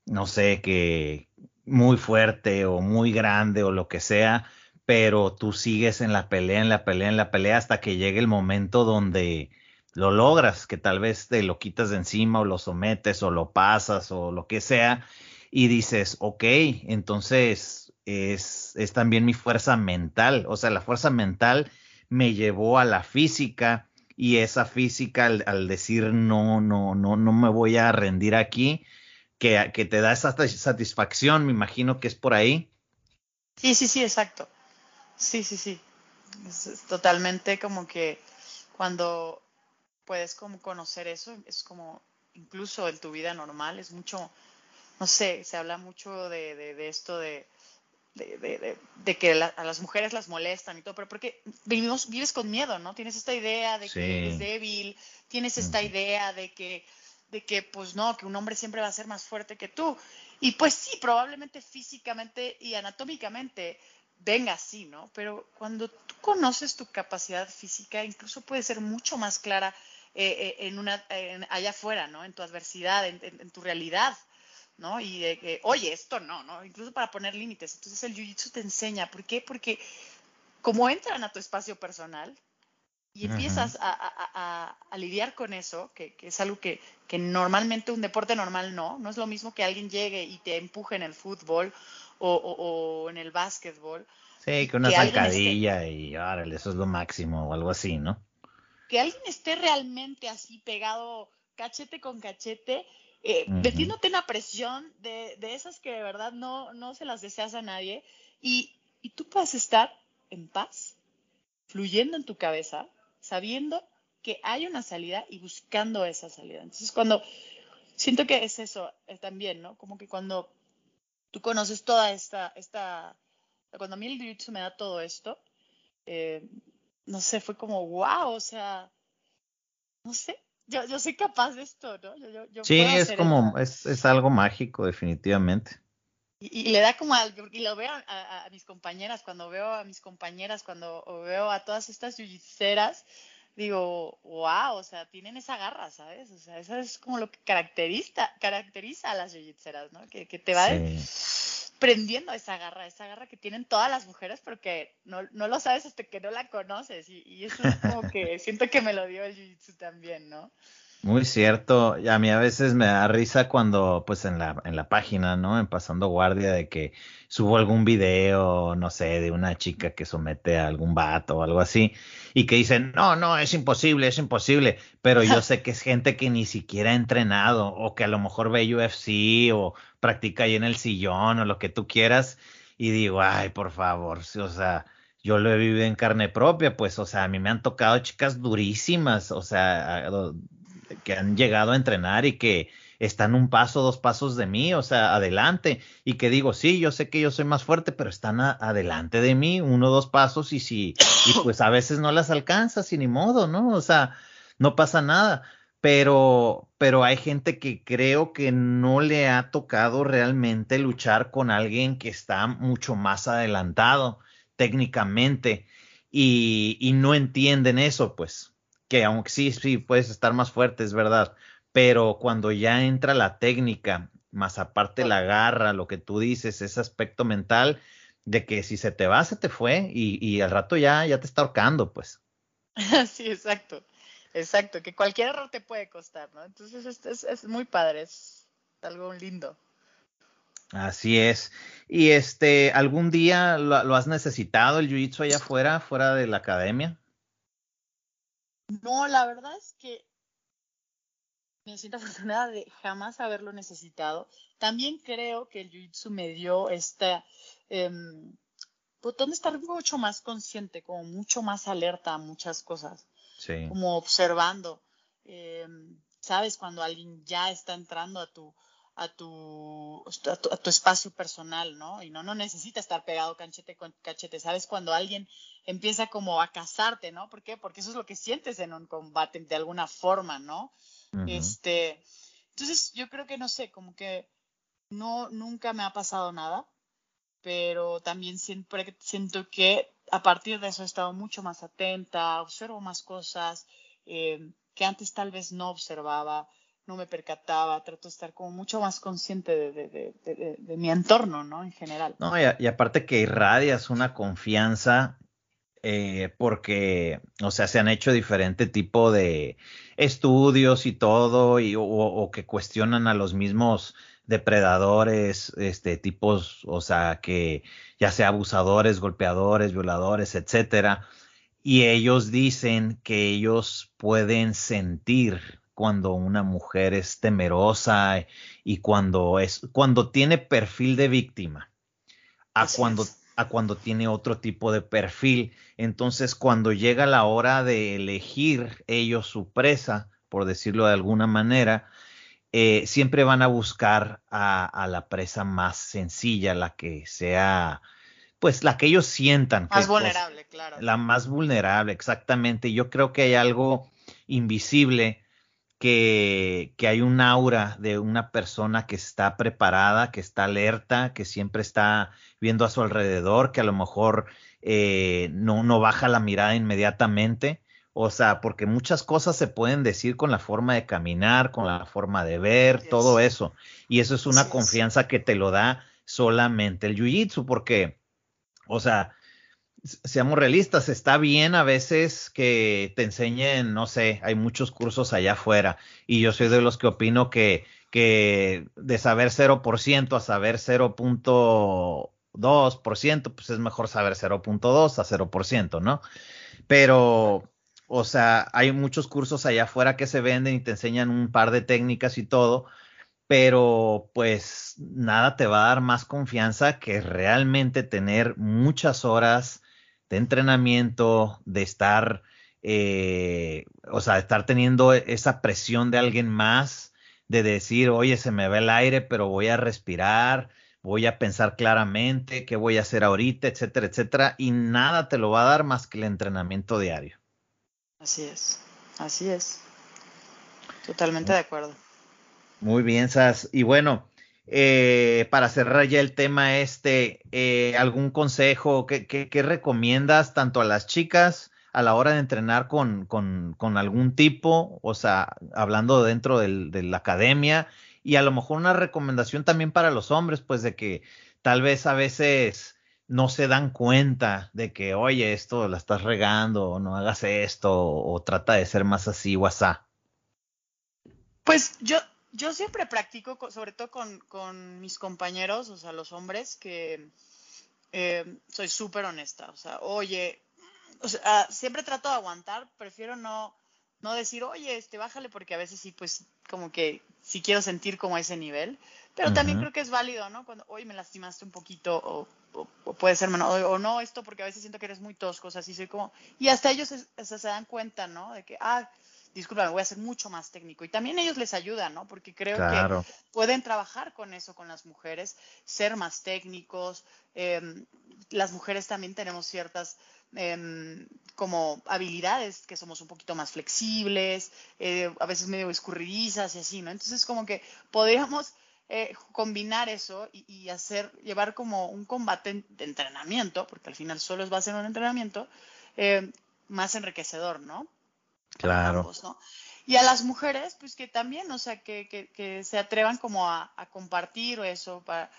no sé, que muy fuerte o muy grande o lo que sea, pero tú sigues en la pelea, en la pelea, en la pelea hasta que llegue el momento donde lo logras, que tal vez te lo quitas de encima o lo sometes o lo pasas o lo que sea y dices, ok, entonces es, es también mi fuerza mental, o sea, la fuerza mental me llevó a la física y esa física al, decir no, no, no, no me voy a rendir aquí, que, que te da esa satisfacción, me imagino que es por ahí. Sí, sí, sí, exacto. Sí, sí, sí. Es, totalmente como que cuando puedes como conocer eso, es como incluso en tu vida normal, es mucho, no sé, se habla mucho de, de esto de de, que a las mujeres las molestan y todo, pero porque vivimos, vives con miedo, ¿no? Tienes esta idea de que eres débil, tienes esta idea de que, de que, pues no, que un hombre siempre va a ser más fuerte que tú. Y pues sí, probablemente físicamente y anatómicamente venga así, ¿no? Pero cuando tú conoces tu capacidad física, incluso puede ser mucho más clara eh, eh, en una, allá afuera, ¿no? En tu adversidad, en tu realidad. ¿no? Y de que, oye, esto no, ¿no? Incluso para poner límites. Entonces el jiu-jitsu te enseña. ¿Por qué? Porque como entran a tu espacio personal y empiezas a, lidiar con eso, que, es algo que, normalmente un deporte normal no, no es lo mismo que alguien llegue y te empuje en el fútbol o, en el básquetbol. Sí, que una zancadilla y árale, eso es lo máximo o algo así, ¿no? Que alguien esté realmente así pegado cachete con cachete eh, metiéndote una presión de, esas que de verdad no, no se las deseas a nadie y, tú puedes estar en paz, fluyendo en tu cabeza, sabiendo que hay una salida y buscando esa salida. Entonces, cuando siento que es eso es también, ¿no? Como que cuando tú conoces toda esta, esta, cuando a mí el jiu me da todo esto, eh, no sé, fue como, wow, o sea, no sé, yo, yo soy capaz de esto, ¿no? Yo, sí, es como, es, es, algo mágico, definitivamente. Y, le da como al, y lo veo a, mis compañeras, cuando veo a mis compañeras, cuando veo a todas estas yuyiceras, digo, wow, o sea, tienen esa garra, ¿sabes? O sea, eso es como lo que caracteriza, caracteriza a las yuyiceras, ¿no? Que, que te va prendiendo esa garra, esa garra que tienen todas las mujeres, pero que no, no lo sabes hasta que no la conoces. Y, y eso es como que siento que me lo dio el jiu-jitsu también, ¿no? Muy cierto. A mí a veces me da risa cuando, pues en la, en la página, ¿no? En Pasando Guardia, de que subo algún video, no sé, de una chica que somete a algún vato o algo así, y que dicen, no, no, es imposible, es imposible. Pero yo sé que es gente que ni siquiera ha entrenado, o que a lo mejor ve UFC, o practica ahí en el sillón, o lo que tú quieras, y digo, ay, por favor, o sea yo lo he vivido en carne propia, pues, o sea, a mí me han tocado chicas durísimas, o sea, que han llegado a entrenar y que están un paso, dos pasos de mí, o sea, adelante, y que digo, sí, yo sé que yo soy más fuerte, pero están adelante de mí, uno, dos pasos, y si, y pues a veces no las alcanzas, y ni modo, ¿no? O sea, no pasa nada. Pero, pero hay gente que creo que no le ha tocado realmente luchar con alguien que está mucho más adelantado técnicamente y, y no entienden eso, pues que aunque sí, sí, puedes estar más fuerte, es verdad, pero cuando ya entra la técnica, más aparte la garra, lo que tú dices, ese aspecto mental, de que si se te va, se te fue y, y al rato ya, ya te está ahorcando, pues. sí, exacto, exacto, que cualquier error te puede costar, ¿no? Entonces es, es, muy padre, es algo lindo. Así es. Y este, ¿algún día lo, lo has necesitado el jiu-jitsu allá afuera, fuera de la academia? No, la verdad es que me siento afortunada de jamás haberlo necesitado. También creo que el jiu-jitsu me dio esta eh, botón de estar mucho más consciente, como mucho más alerta a muchas cosas. Sí. Como observando. Em, Sabes cuando alguien ya está entrando a tu, a tu, a tu, espacio personal, ¿no? Y no, no necesita estar pegado cachete con cachete. Sabes cuando alguien empieza como a cazarte, ¿no? ¿Por qué? Porque eso es lo que sientes en un combate de alguna forma, ¿no? Este, entonces yo creo que no sé, como que no, nunca me ha pasado nada, pero también siempre siento que a partir de eso he estado mucho más atenta, observo más cosas eh, que antes tal vez no observaba, no me percataba, trato de estar como mucho más consciente de, mi entorno, ¿no? En general. No, y, aparte que irradias una confianza eh, porque, o sea, se han hecho diferente tipo de estudios y todo, y, o, que cuestionan a los mismos depredadores, este, tipos, o sea, que ya sea abusadores, golpeadores, violadores, etcétera, y ellos dicen que ellos pueden sentir cuando una mujer es temerosa y cuando es, cuando tiene perfil de víctima, a cuando a cuando tiene otro tipo de perfil. Entonces, cuando llega la hora de elegir ellos su presa, por decirlo de alguna manera, eh, siempre van a buscar a, la presa más sencilla, la que sea, pues la que ellos sientan. Más vulnerable, claro. La más vulnerable, exactamente. Yo creo que hay algo invisible que, que, hay un aura de una persona que está preparada, que está alerta, que siempre está viendo a su alrededor, que a lo mejor eh, no, no baja la mirada inmediatamente. O sea, porque muchas cosas se pueden decir con la forma de caminar, con la forma de ver, todo eso. Y eso es una confianza que te lo da solamente el jiu-jitsu, porque, o sea, seamos realistas, está bien a veces que te enseñen, no sé, hay muchos cursos allá afuera y yo soy de los que opino que, que de saber 0% a saber 0.2%, pues es mejor saber 0.2 a 0%, ¿no? Pero, o sea, hay muchos cursos allá afuera que se venden y te enseñan un par de técnicas y todo, pero pues nada te va a dar más confianza que realmente tener muchas horas de entrenamiento, de estar, eh, o sea, de estar teniendo esa presión de alguien más, de decir, oye, se me va el aire, pero voy a respirar, voy a pensar claramente qué voy a hacer ahorita, etcétera, etcétera, y nada te lo va a dar más que el entrenamiento diario. Así es, así es. Totalmente de acuerdo. Muy bien, Sas. Y bueno, eh, para cerrar ya el tema este, eh, ¿algún consejo que, recomiendas tanto a las chicas a la hora de entrenar con, algún tipo, o sea, hablando dentro de la academia, y a lo mejor una recomendación también para los hombres, pues de que tal vez a veces no se dan cuenta de que, oye, esto la estás regando, o no hagas esto, o, o trata de ser más así o asá. Pues yo, yo siempre practico, sobre todo con, mis compañeros, o sea, los hombres, que eh, soy súper honesta. O sea, oye, o sea, siempre trato de aguantar, prefiero no, no decir, oye, este, bájale, porque a veces sí, pues, como que sí quiero sentir como ese nivel. Pero también creo que es válido, ¿no? Cuando, oye, me lastimaste un poquito, o, puede ser menos, o, no esto, porque a veces siento que eres muy tosco, o sea, sí soy como. Y hasta ellos se, se dan cuenta, ¿no? De que, ah, disculpa, voy a ser mucho más técnico. Y también ellos les ayudan, ¿no? Porque creo que pueden trabajar con eso, con las mujeres, ser más técnicos. Em, las mujeres también tenemos ciertas em, como habilidades que somos un poquito más flexibles, eh, a veces medio escurridizas y así, ¿no? Entonces como que podríamos eh, combinar eso y, hacer, llevar como un combate de entrenamiento, porque al final solo va a ser un entrenamiento, eh, más enriquecedor, ¿no? Claro. Y a las mujeres, pues que también, o sea, que, que, se atrevan como a, compartir eso, para,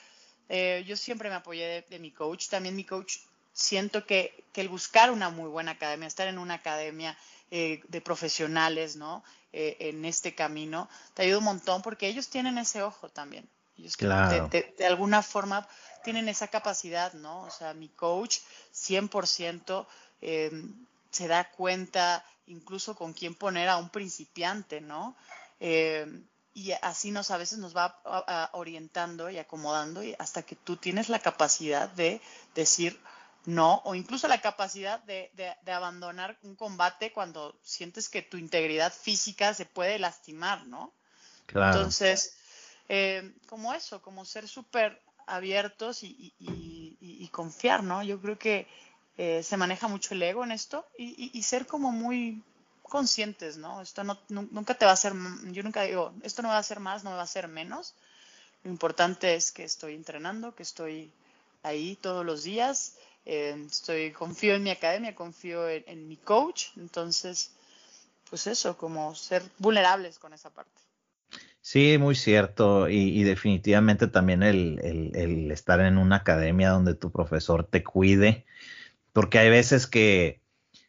Eh, yo siempre me apoyé de, mi coach. También mi coach, siento que, que, el buscar una muy buena academia, estar en una academia eh, de profesionales, ¿no? Eh, en este camino, te ayuda un montón porque ellos tienen ese ojo también. Ellos claro. de, de, alguna forma tienen esa capacidad, ¿no? O sea, mi coach 100% se da cuenta incluso con quién poner a un principiante, ¿no? y así nos a veces nos va orientando y acomodando y hasta que tú tienes la capacidad de decir no o incluso la capacidad de, abandonar un combate cuando sientes que tu integridad física se puede lastimar, ¿no? Claro. Entonces, eh, como eso, como ser súper abiertos y, confiar, ¿no? Yo creo que eh, se maneja mucho el ego en esto y ser como muy conscientes, ¿no? Esto no, nunca te va a hacer, yo nunca digo, esto no va a ser más, no va a hacer menos. Lo importante es que estoy entrenando, que estoy ahí todos los días, eh, estoy, confío en mi academia, confío en, mi coach, entonces, pues eso, como ser vulnerables con esa parte. Sí, muy cierto. Y, definitivamente también el, estar en una academia donde tu profesor te cuide, porque hay veces que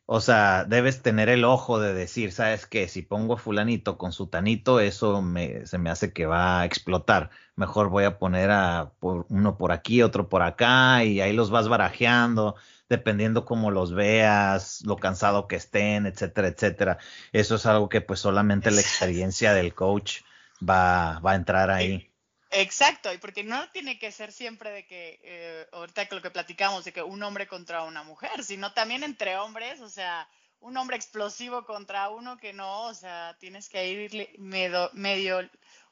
o sea, debes tener el ojo de decir, ¿sabes qué? Si pongo fulanito con sutanito, eso me, se me hace que va a explotar. Mejor voy a poner a uno por aquí, otro por acá, y ahí los vas barajeando, dependiendo cómo los veas, lo cansado que estén, etcétera, etcétera. Eso es algo que pues solamente la experiencia del coach va, va a entrar ahí. Exacto, y porque no tiene que ser siempre de que, eh, ahorita que lo que platicamos, de que un hombre contra una mujer, sino también entre hombres, o sea, un hombre explosivo contra uno que no, o sea, tienes que ir medio, medio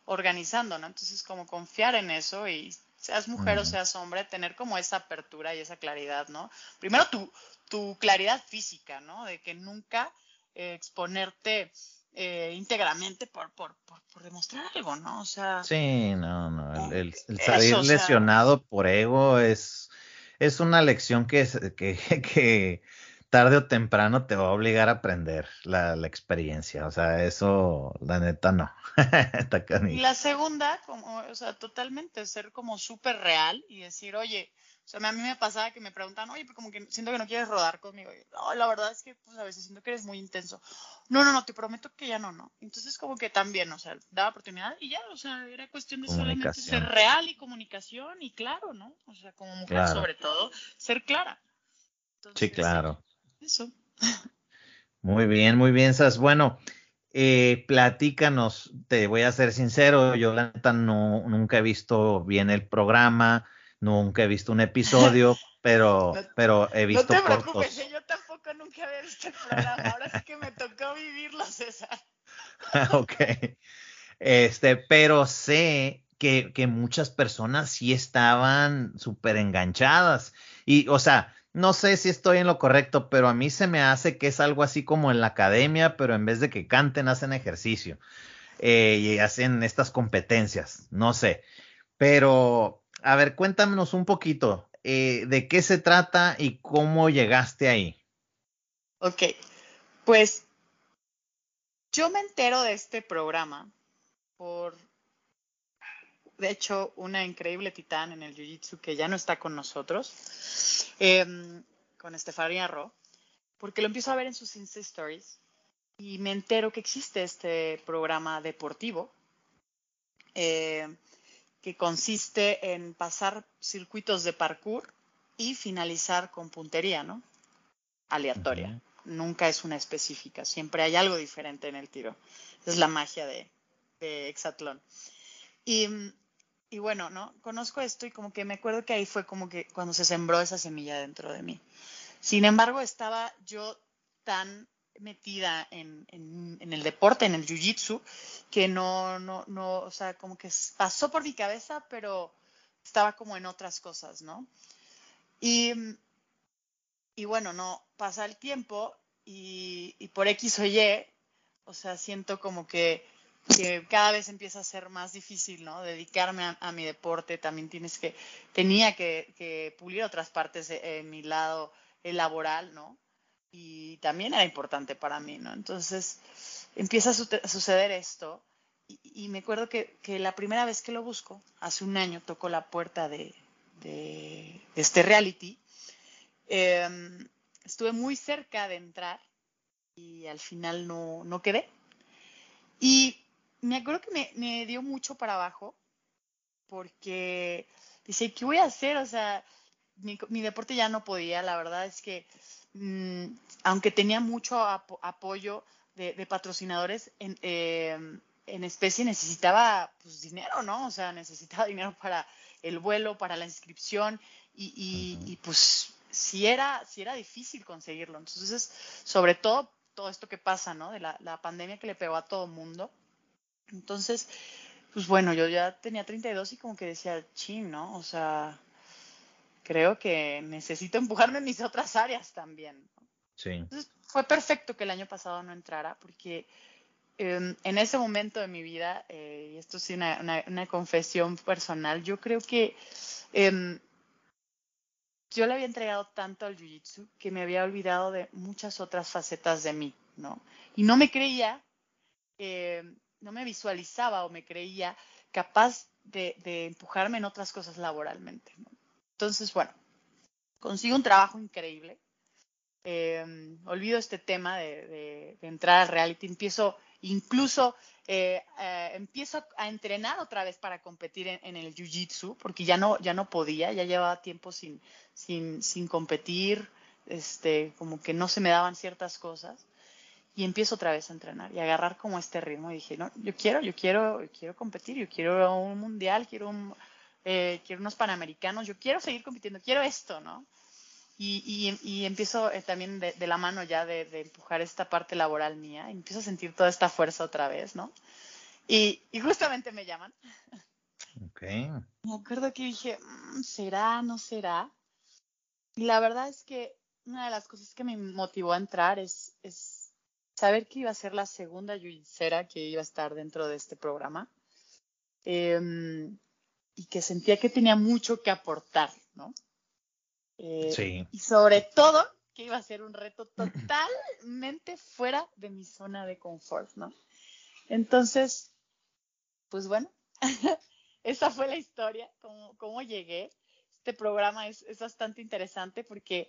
organizando, ¿no? Entonces, como confiar en eso y seas mujer o seas hombre, tener como esa apertura y esa claridad, ¿no? Primero tu, tu claridad física, ¿no? De que nunca eh, exponerte eh, íntegramente por, por, por, demostrar algo, ¿no? O sea. Sí, no, no. El, salir lesionado por ego es, es una lección que, que, que, tarde o temprano te va a obligar a aprender la, la experiencia. O sea, eso, la neta, no. y la segunda, como, o sea, totalmente ser como súper real y decir, oye, sea, a mí me pasaba que me preguntan, oye, pues como que siento que no quieres rodar conmigo. la verdad es que pues a veces siento que eres muy intenso. No, no, no, te prometo que ya no, no. Entonces como que también, o sea, daba oportunidad y ya, o sea, era cuestión de solamente ser real y comunicación y claro, ¿no? O sea, como mujer sobre todo, ser clara. sí, claro. Eso. Muy bien, muy bien, Sas. Bueno, eh, platícanos, te voy a ser sincero, yo la neta no, nunca he visto bien el programa Nunca he visto un episodio, pero, pero he visto no te Preocupes, yo tampoco nunca había visto el programa. Ahora sí que me tocó vivirlo, César. ok. Este, pero sé que, que muchas personas sí estaban súper enganchadas. Y, o sea, no sé si estoy en lo correcto, pero a mí se me hace que es algo así como en la academia, pero en vez de que canten, hacen ejercicio. Eh, y hacen estas competencias, no sé. Pero a ver, cuéntanos un poquito eh, de qué se trata y cómo llegaste ahí. Ok, pues yo me entero de este programa por, de hecho, una increíble titán en el Jiu-Jitsu que ya no está con nosotros, em, con Estefania Ro, porque lo empiezo a ver en sus Insta Stories y me entero que existe este programa deportivo. Eh, que consiste en pasar circuitos de parkour y finalizar con puntería, ¿no? Aleatoria. Nunca es una específica, siempre hay algo diferente en el tiro. Es la magia de, de. Y, y, bueno, ¿no? Conozco esto y como que me acuerdo que ahí fue como que cuando se sembró esa semilla dentro de mí. Sin embargo, estaba yo tan metida en, el deporte, en el jiu-jitsu, que no, no, no, o sea, como que pasó por mi cabeza, pero estaba como en otras cosas, ¿no? Y, y bueno, no, pasa el tiempo y, por X o Y, o sea, siento como que, cada vez empieza a ser más difícil, ¿no? Dedicarme a, mi deporte, también tienes que, tenía que, pulir otras partes en mi lado laboral, ¿no? Y también era importante para mí, ¿no? Entonces empieza a, suceder esto y, me acuerdo que, la primera vez que lo busco, hace un año, tocó la puerta de, este reality, em, estuve muy cerca de entrar y al final no, no quedé. Y me acuerdo que me, me, dio mucho para abajo porque dice, ¿qué voy a hacer? O sea, mi, mi deporte ya no podía, la verdad es que mm, aunque tenía mucho apoyo de, patrocinadores en, em, en, especie, necesitaba pues, dinero, ¿no? O sea, necesitaba dinero para el vuelo, para la inscripción y, y, pues sí era, sí era difícil conseguirlo. Entonces, sobre todo todo esto que pasa, ¿no? De la, la pandemia que le pegó a todo mundo. Entonces, pues bueno, yo ya tenía 32 y como que decía, ching, ¿no? O sea, creo que necesito empujarme en mis otras áreas también. Sí. Entonces, fue perfecto que el año pasado no entrara porque em, en ese momento de mi vida, eh, y esto sí una, una, confesión personal, yo creo que em, yo le había entregado tanto al Jiu-Jitsu que me había olvidado de muchas otras facetas de mí, ¿no? Y no me creía, eh, no me visualizaba o me creía capaz de, empujarme en otras cosas laboralmente. ¿no? Entonces, bueno, consigo un trabajo increíble. Eh, olvido este tema de, entrar al reality, empiezo incluso eh, eh, empiezo a entrenar otra vez para competir en, el jiu-jitsu, porque ya no, ya no podía, ya llevaba tiempo sin, sin, sin competir, este, como que no se me daban ciertas cosas. Y empiezo otra vez a entrenar y agarrar como este ritmo. Y dije, no, yo quiero, yo quiero, quiero competir, yo quiero un mundial, quiero, un, eh, quiero unos panamericanos, yo quiero seguir compitiendo, quiero esto, ¿no? Y, y, empiezo eh, también de, la mano ya de, empujar esta parte laboral mía, y empiezo a sentir toda esta fuerza otra vez, ¿no? Y, justamente me llaman. Ok. Me acuerdo que dije, mm, ¿será, no será? Y la verdad es que una de las cosas que me motivó a entrar es, es saber que iba a ser la segunda yuyicera que iba a estar dentro de este programa. Em, y que sentía que tenía mucho que aportar, ¿no? Eh, sí. Y sobre todo que iba a ser un reto totalmente fuera de mi zona de confort, ¿no? Entonces, pues bueno, esa fue la historia, cómo, cómo llegué. Este programa es, es, bastante interesante porque,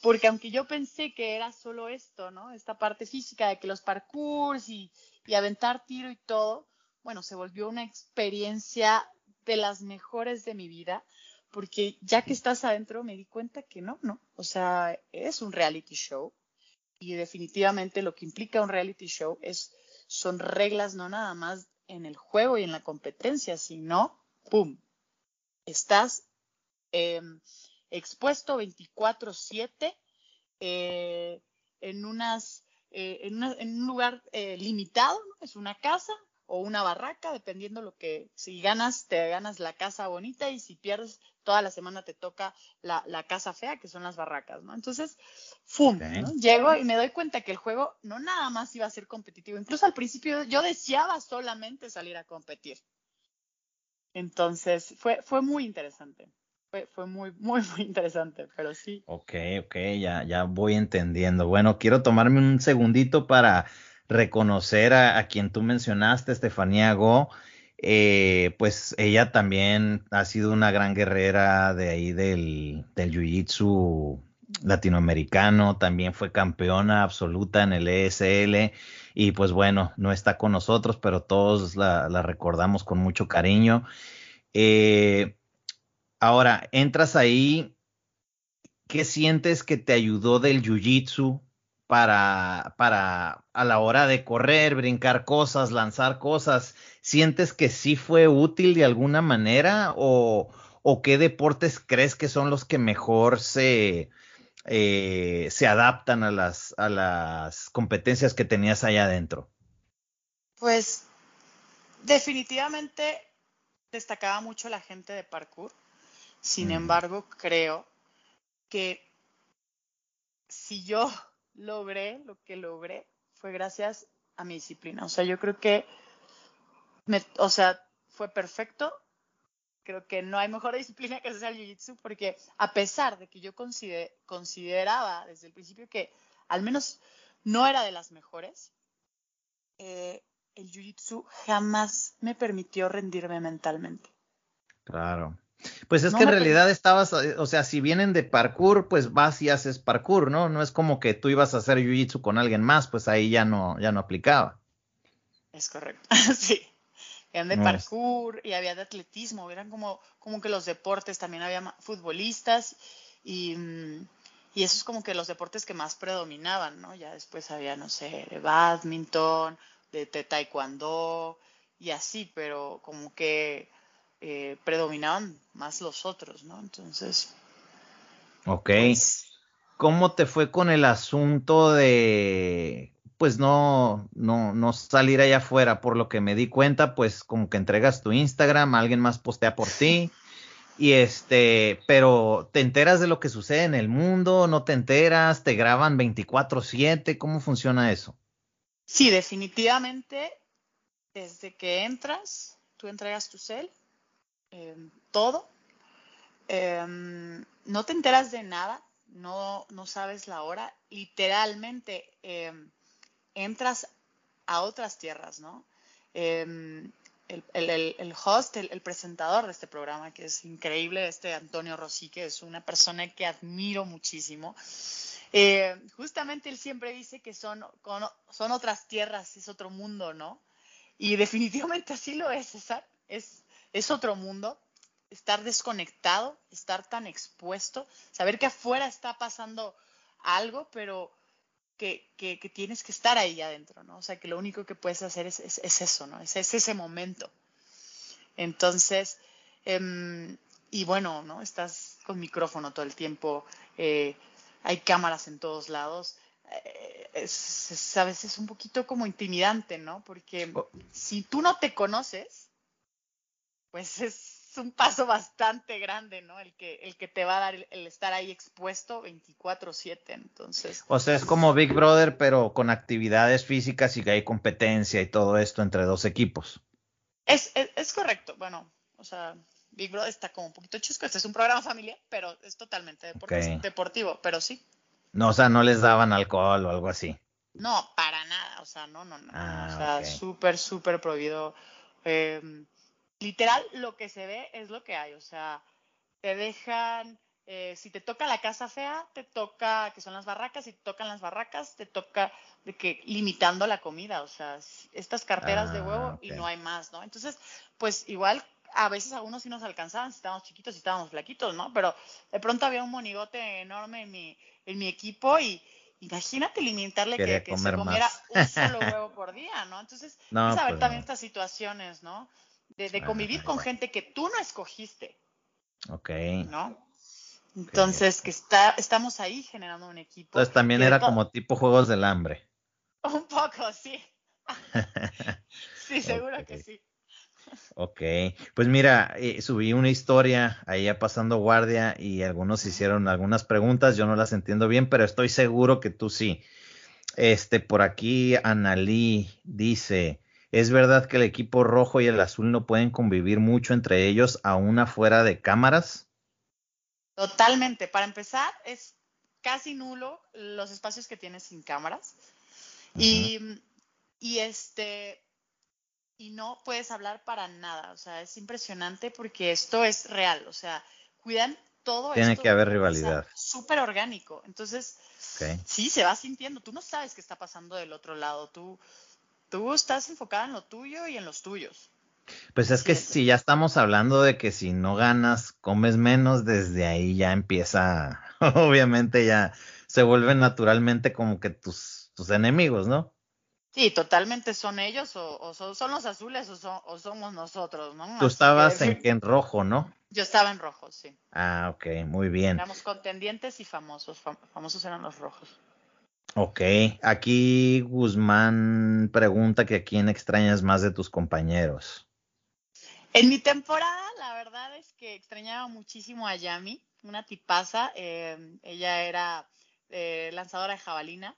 porque aunque yo pensé que era solo esto, ¿no? Esta parte física de que los parkours y, y aventar tiro y todo, bueno, se volvió una experiencia de las mejores de mi vida porque ya que estás adentro me di cuenta que no, no, o sea, es un reality show y definitivamente lo que implica un reality show es, son reglas no nada más en el juego y en la competencia, sino, ¡pum!, estás em, expuesto 24/7 eh, en, unas, eh, en, en, un lugar eh, limitado, ¿no? es una casa, o una barraca, dependiendo lo que, si ganas, te ganas la casa bonita y si pierdes, toda la semana te toca la, la casa fea, que son las barracas, ¿no? Entonces, ¡fum! Llego y me doy cuenta que el juego no nada más iba a ser competitivo, incluso al principio yo deseaba solamente salir a competir. Entonces, fue, fue muy interesante. Fue, fue muy, muy, muy interesante, pero sí. Ok, ok, ya, ya voy entendiendo. Bueno, quiero tomarme un segundito para reconocer a, quien tú mencionaste, Estefanía Go. Eh, pues ella también ha sido una gran guerrera de ahí del, del Jiu-Jitsu latinoamericano, también fue campeona absoluta en el ESL y pues bueno, no está con nosotros, pero todos la, recordamos con mucho cariño. Eh, ahora, entras ahí, ¿qué sientes que te ayudó del Jiu-Jitsu para, para a la hora de correr, brincar cosas, lanzar cosas, ¿sientes que sí fue útil de alguna manera o, o qué deportes crees que son los que mejor se, eh, se adaptan a las, a las competencias que tenías allá adentro? Pues definitivamente destacaba mucho la gente de parkour. Sin embargo, creo que si yo logré lo que logré fue gracias a mi disciplina. O sea, yo creo que, me, o sea, fue perfecto. Creo que no hay mejor disciplina que hacer el Jiu-Jitsu porque a pesar de que yo consideraba desde el principio que al menos no era de las mejores, eh, el Jiu-Jitsu jamás me permitió rendirme mentalmente. Claro. Pues es que en realidad estabas, eh, o sea, si vienen de parkour, pues vas y haces parkour, ¿no? No es como que tú ibas a hacer jiu-jitsu con alguien más, pues ahí ya no, ya no aplicaba. Es correcto, sí. Eran de parkour y había de atletismo, eran como, como que los deportes, también había futbolistas y, mm, y eso es como que los deportes que más predominaban, ¿no? Ya después había, no sé, de badminton, de, de taekwondo y así, pero como que eh, predominaban más los otros, ¿no? Entonces. Ok. Pues ¿Cómo te fue con el asunto de, pues no, no, no salir allá afuera? Por lo que me di cuenta, pues como que entregas tu Instagram, alguien más postea por ti. Y este, pero ¿te enteras de lo que sucede en el mundo? ¿No te enteras? ¿Te graban 24/7? ¿Cómo funciona eso? Sí, definitivamente, desde que entras, tú entregas tu cel, Em, todo. Em, no te enteras de nada, no, no sabes la hora, literalmente em, entras a otras tierras, ¿no? el, el, host, el, presentador de este programa, que es increíble, este Antonio Rossi, que es una persona que admiro muchísimo. Eh, justamente él siempre dice que son, son otras tierras, es otro mundo, ¿no? Y definitivamente así lo es, César. Es, es otro mundo, estar desconectado, estar tan expuesto, saber que afuera está pasando algo, pero que, tienes que estar ahí adentro, ¿no? O sea, que lo único que puedes hacer es, eso, ¿no? Es, ese momento. Entonces, em, y bueno, ¿no? Estás con micrófono todo el tiempo, eh, hay cámaras en todos lados. Eh, es, a veces un poquito como intimidante, ¿no? Porque oh. si tú no te conoces, pues es un paso bastante grande, ¿no? El que, el que te va a dar el, estar ahí expuesto 24/7, entonces. O sea, es como Big Brother, pero con actividades físicas y que hay competencia y todo esto entre dos equipos. Es, es, correcto, bueno, o sea, Big Brother está como un poquito chusco, este es un programa familiar, pero es totalmente deportivo, pero sí. No, o sea, no les daban alcohol o algo así. No, para nada, o sea, no, no, no. Ah, o sea, súper, súper prohibido. Eh, literal lo que se ve es lo que hay, o sea, te dejan, eh, si te toca la casa fea, te toca, que son las barracas, si te tocan las barracas, te toca de que limitando la comida, o sea, estas carteras de huevo ah, y no hay más, ¿no? Entonces, pues igual a veces algunos sí nos alcanzaban si estábamos chiquitos y estábamos flaquitos, ¿no? Pero de pronto había un monigote enorme en mi, en mi equipo y imagínate limitarle que, se comiera un solo huevo por día, ¿no? Entonces, no, saber pues también estas situaciones, ¿no? De, convivir con gente que tú no escogiste. Ok. ¿No? Entonces, que está, estamos ahí generando un equipo. Entonces también era como tipo juegos del hambre. Un poco, sí. sí, seguro que sí. Ok, pues mira, eh, subí una historia ahí pasando guardia y algunos hicieron algunas preguntas, yo no las entiendo bien, pero estoy seguro que tú sí. Este, por aquí Analí dice, ¿Es verdad que el equipo rojo y el azul no pueden convivir mucho entre ellos aún afuera de cámaras? Totalmente. Para empezar, es casi nulo los espacios que tienes sin cámaras. Y, y este y no puedes hablar para nada. O sea, es impresionante porque esto es real. O sea, cuidan todo Tiene que haber rivalidad. Súper orgánico. Entonces, sí, se va sintiendo. Tú no sabes qué está pasando del otro lado. Tú, tú estás enfocada en lo tuyo y en los tuyos. Pues es que si ya estamos hablando de que si no ganas, comes menos, desde ahí ya empieza, obviamente ya se vuelven naturalmente como que tus, tus enemigos, ¿no? Sí, totalmente son ellos o, son, los azules o, somos nosotros, ¿no? Tú estabas en, en, rojo, ¿no? Yo estaba en rojo, sí. Ah, ok, muy bien. Éramos contendientes y famosos, famosos eran los rojos. Ok, aquí Guzmán pregunta que a quién extrañas más de tus compañeros. En mi temporada, la verdad es que extrañaba muchísimo a Yami, una tipaza. Em, ella era eh, lanzadora de jabalina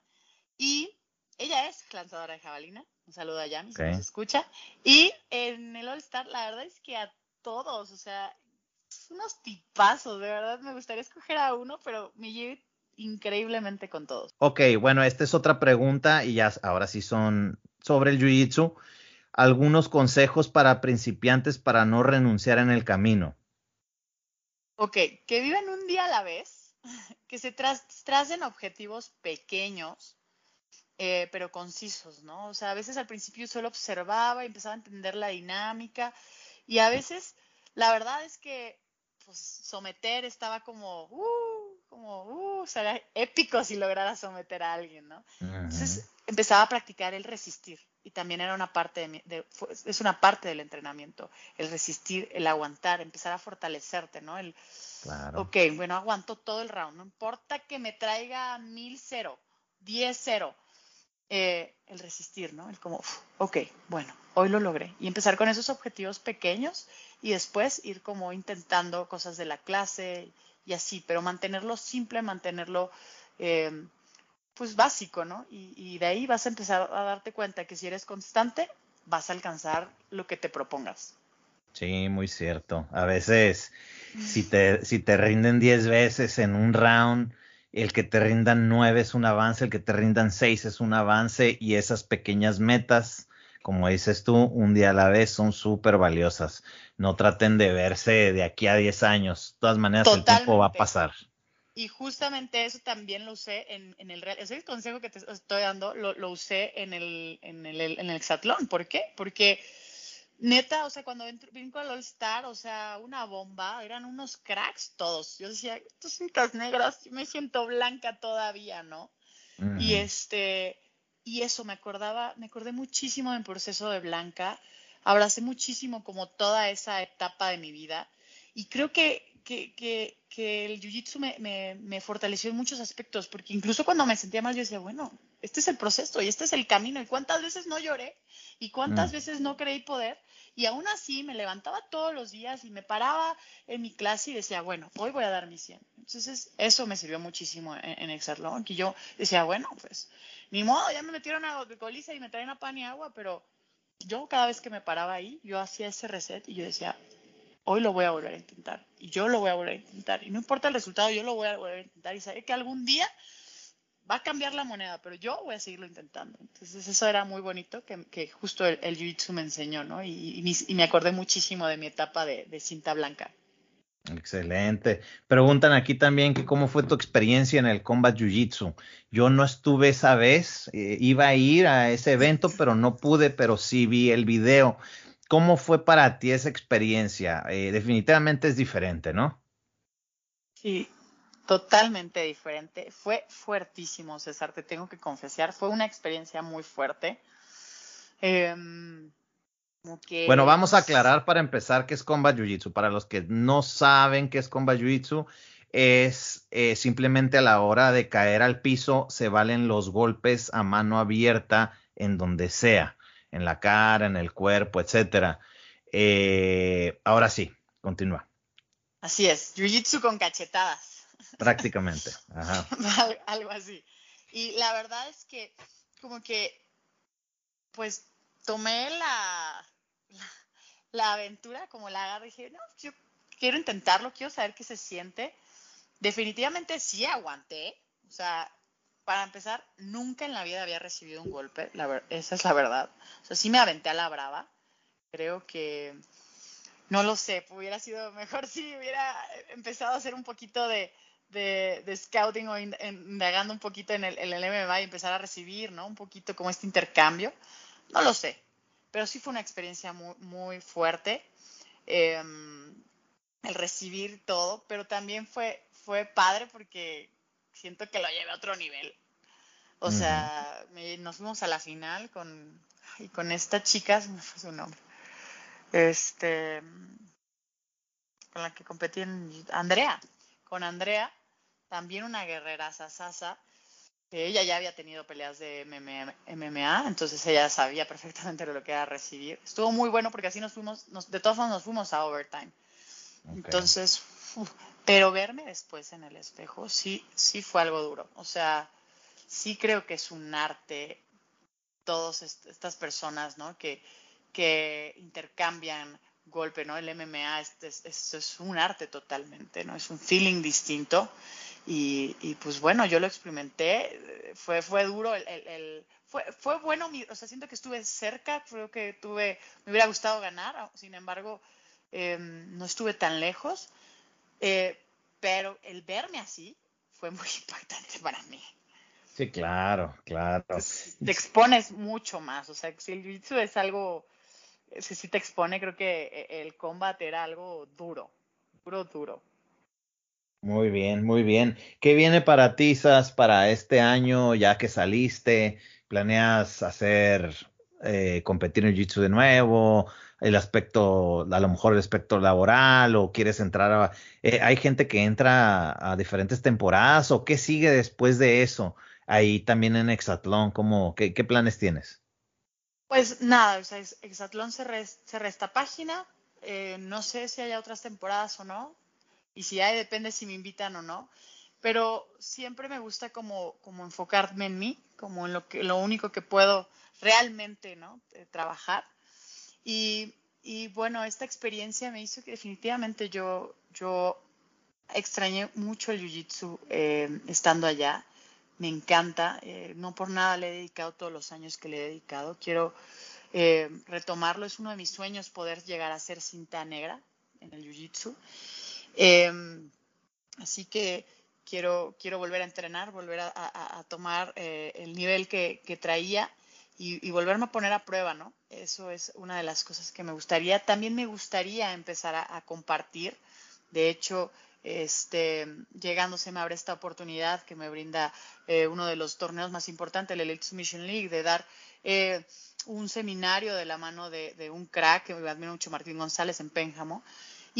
y ella es lanzadora de jabalina. Un saludo a Yami, si nos escucha. Y en el All Star, la verdad es que a todos, o sea, unos tipazos, de verdad me gustaría escoger a uno, pero me llevé increíblemente con todos. Ok, bueno, esta es otra pregunta y ya ahora sí son sobre el Jiu-Jitsu. Algunos consejos para principiantes para no renunciar en el camino. Ok, que viven un día a la vez, que se tracen objetivos pequeños, eh, pero concisos, ¿no? O sea, a veces al principio solo observaba y empezaba a entender la dinámica y a veces la verdad es que pues, someter estaba como, uh, como, uh, sería épico si lograra someter a alguien, ¿no? Entonces empezaba a practicar el resistir y también era una parte de, es una parte del entrenamiento, el resistir, el aguantar, empezar a fortalecerte, ¿no? El, claro. ok, bueno, aguanto todo el round, no importa que me traiga mil cero, diez cero, eh, el resistir, ¿no? El como, ok, bueno, hoy lo logré. Y empezar con esos objetivos pequeños y después ir como intentando cosas de la clase y así, pero mantenerlo simple, mantenerlo eh, pues básico, ¿no? Y, de ahí vas a empezar a darte cuenta que si eres constante, vas a alcanzar lo que te propongas. Sí, muy cierto. A veces, si te, si te rinden 10 veces en un round, el que te rindan 9 es un avance, el que te rindan 6 es un avance y esas pequeñas metas, como dices tú, un día a la vez son súper valiosas. No traten de verse de aquí a 10 años. De todas maneras, el tiempo va a pasar. Y justamente eso también lo usé en, en el ese es el consejo que te estoy dando, lo, lo usé en el, en el, en el hexatlón. ¿Por qué? Porque neta, o sea, cuando vino al All Star, o sea, una bomba, eran unos cracks todos. Yo decía, estos cintas negras, me siento blanca todavía, ¿no? Y este, y eso me acordaba, me acordé muchísimo del proceso de Blanca, abracé muchísimo como toda esa etapa de mi vida. Y creo que que, que, el jiu-jitsu me, me, fortaleció en muchos aspectos, porque incluso cuando me sentía mal, yo decía, bueno, este es el proceso y este es el camino, y cuántas veces no lloré, y cuántas mm. veces no creí poder, y aún así me levantaba todos los días y me paraba en mi clase y decía, bueno, hoy voy a dar mi 100. Entonces, eso me sirvió muchísimo en, en que yo decía, bueno, pues, ni modo, ya me metieron a colisa y me traen a pan y agua, pero yo cada vez que me paraba ahí, yo hacía ese reset y yo decía, hoy lo voy a volver a intentar y yo lo voy a volver a intentar y no importa el resultado, yo lo voy a volver a intentar. Y sé que algún día va a cambiar la moneda, pero yo voy a seguirlo intentando. Entonces eso era muy bonito que, justo el, Jiu-Jitsu me enseñó, ¿no? Y, me acordé muchísimo de mi etapa de, cinta blanca. Excelente. Preguntan aquí también que cómo fue tu experiencia en el Combat Jiu-Jitsu. Yo no estuve esa vez, eh, iba a ir a ese evento, pero no pude, pero sí vi el video. ¿Cómo fue para ti esa experiencia? Eh, definitivamente es diferente, ¿no? Sí, totalmente diferente. Fue fuertísimo, César, te tengo que confesar. Fue una experiencia muy fuerte. Em, bueno, vamos a aclarar para empezar qué es Combat Jiu-Jitsu. Para los que no saben qué es Combat Jiu-Jitsu, es eh, simplemente a la hora de caer al piso se valen los golpes a mano abierta en donde sea en la cara, en el cuerpo, etcétera. Eh, ahora sí, continúa. Así es, jiu-jitsu con cachetadas. Prácticamente, Algo así. Y la verdad es que, como que, pues, tomé la, la, aventura, como la agarré dije, no, yo quiero intentarlo, quiero saber qué se siente. Definitivamente sí aguanté, o sea, para empezar, nunca en la vida había recibido un golpe, esa es la verdad. O sea, sí me aventé a la brava. Creo que, no lo sé, hubiera sido mejor si hubiera empezado a hacer un poquito de, scouting o indagando un poquito en el, MMA y empezar a recibir, ¿no? Un poquito como este intercambio. No lo sé, pero sí fue una experiencia muy, muy fuerte. Em, el recibir todo, pero también fue, fue padre porque siento que lo llevé a otro nivel. O sea, nos fuimos a la final con, y con esta chica, se me fue su nombre, este, con la que competí en Andrea, con Andrea, también una guerrera sasasa, que ella ya había tenido peleas de MMA, entonces ella sabía perfectamente lo que era recibir. Estuvo muy bueno porque así nos fuimos, de todas formas nos fuimos a overtime. Entonces, pero verme después en el espejo sí, sí fue algo duro. O sea, sí creo que es un arte todas estas personas, ¿no? Que, que intercambian golpe, ¿no? El MMA es, es, un arte totalmente, ¿no? Es un feeling distinto. Y, pues bueno, yo lo experimenté, fue, fue duro, el, fue, fue bueno, o sea, siento que estuve cerca, creo que tuve, me hubiera gustado ganar, sin embargo, em, no estuve tan lejos Eh, pero el verme así fue muy impactante para mí. Sí, claro, claro. Te, expones mucho más, o sea, si el jiu-jitsu es algo, si, si te expone, creo que eh, el combate era algo duro, duro, duro. Muy bien, muy bien. ¿Qué viene para ti, Sas, para este año, ya que saliste? ¿Planeas hacer, eh, competir en Jiu-Jitsu de nuevo? el aspecto, a lo mejor el aspecto laboral o quieres entrar a... Eh, hay gente que entra a, diferentes temporadas o qué sigue después de eso. Ahí también en Exatlón, ¿cómo, qué, planes tienes? Pues nada, o sea, Exatlón se, cerró esta página. Eh, no sé si hay otras temporadas o no. Y si hay, depende si me invitan o no. Pero siempre me gusta como, como enfocarme en mí, como en lo, que, lo único que puedo realmente ¿no? Eh, trabajar. Y, y, bueno, esta experiencia me hizo que definitivamente yo, yo extrañé mucho el Jiu-Jitsu eh, estando allá. Me encanta, eh, no por nada le he dedicado todos los años que le he dedicado. Quiero retomarlo, es uno de mis sueños poder llegar a ser cinta negra en el Jiu-Jitsu. Em, así que quiero, quiero volver a entrenar, volver a, tomar el nivel que, que traía y, volverme a poner a prueba, ¿no? Eso es una de las cosas que me gustaría. También me gustaría empezar a, compartir. De hecho, este, llegando se me abre esta oportunidad que me brinda eh, uno de los torneos más importantes, el Elite Submission League, de dar eh, un seminario de la mano de, un crack que me admiro mucho, Martín González, en Pénjamo.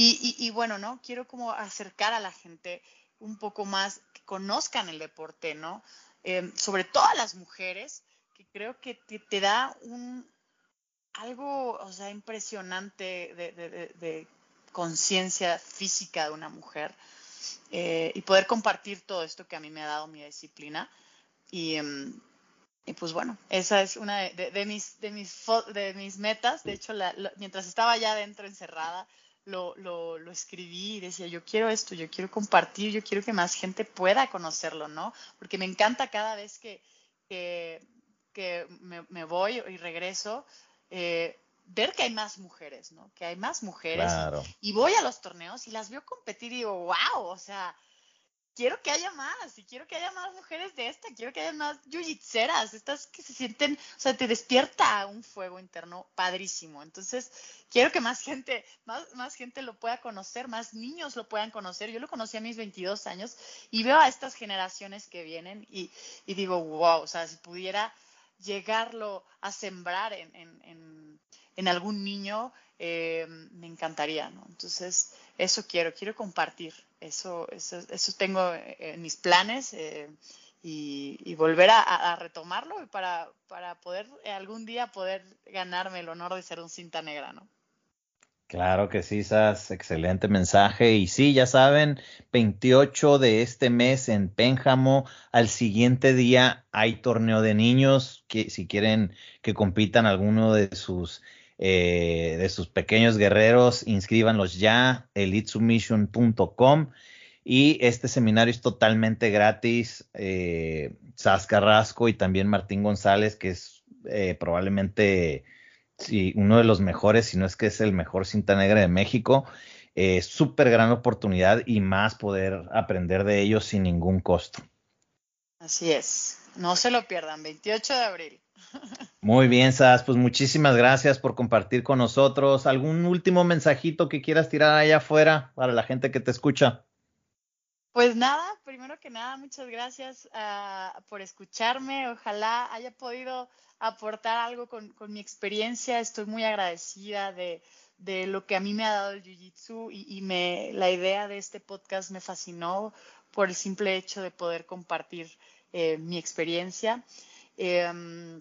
Y, bueno, ¿no? Quiero como acercar a la gente un poco más, que conozcan el deporte, ¿no? Eh, sobre todo a las mujeres, que creo que te, da un algo, o sea, impresionante de, conciencia física de una mujer eh, y poder compartir todo esto que a mí me ha dado mi disciplina. Y, em, pues bueno, esa es una de, mis, de, mis, de mis metas. De hecho, mientras estaba ya adentro encerrada, lo, lo, lo, escribí y decía, yo quiero esto, yo quiero compartir, yo quiero que más gente pueda conocerlo, ¿no? Porque me encanta cada vez que, que que me, voy y regreso, eh, ver que hay más mujeres, ¿no? Que hay más mujeres. Y, voy a los torneos y las veo competir y digo, wow, o sea, quiero que haya más, y quiero que haya más mujeres de esta, quiero que haya más yujitseras, estas que se sienten, o sea, te despierta un fuego interno padrísimo. Entonces, quiero que más gente, más, más gente lo pueda conocer, más niños lo puedan conocer. Yo lo conocí a mis 22 años y veo a estas generaciones que vienen y, y digo, wow, o sea, si pudiera llegarlo a sembrar en, en, en, algún niño, eh, me encantaría, ¿no? Entonces, eso quiero, quiero compartir, eso, eso, eso tengo en mis planes eh, y, y, volver a, a, retomarlo para, para poder algún día poder ganarme el honor de ser un cinta negra, ¿no? Claro que sí, Sas, excelente mensaje. Y sí, ya saben, 28 de este mes en Pénjamo, al siguiente día hay torneo de niños, que si quieren que compitan alguno de sus eh, de sus pequeños guerreros, inscríbanlos ya, elitsubmission.com. Y este seminario es totalmente gratis. Eh, Sas Carrasco y también Martín González, que es eh, probablemente uno de los mejores, si no es que es el mejor cinta negra de México. Eh, Súper gran oportunidad y más poder aprender de ellos sin ningún costo. Así es, no se lo pierdan, 28 de abril. Muy bien, Sas, pues muchísimas gracias por compartir con nosotros. ¿Algún último mensajito que quieras tirar allá afuera para la gente que te escucha? Pues nada, primero que nada, muchas gracias uh, por escucharme. Ojalá haya podido aportar algo con, mi experiencia. Estoy muy agradecida de, lo que a mí me ha dado el Jiu-Jitsu y, y, me, la idea de este podcast me fascinó por el simple hecho de poder compartir eh, mi experiencia. Eh,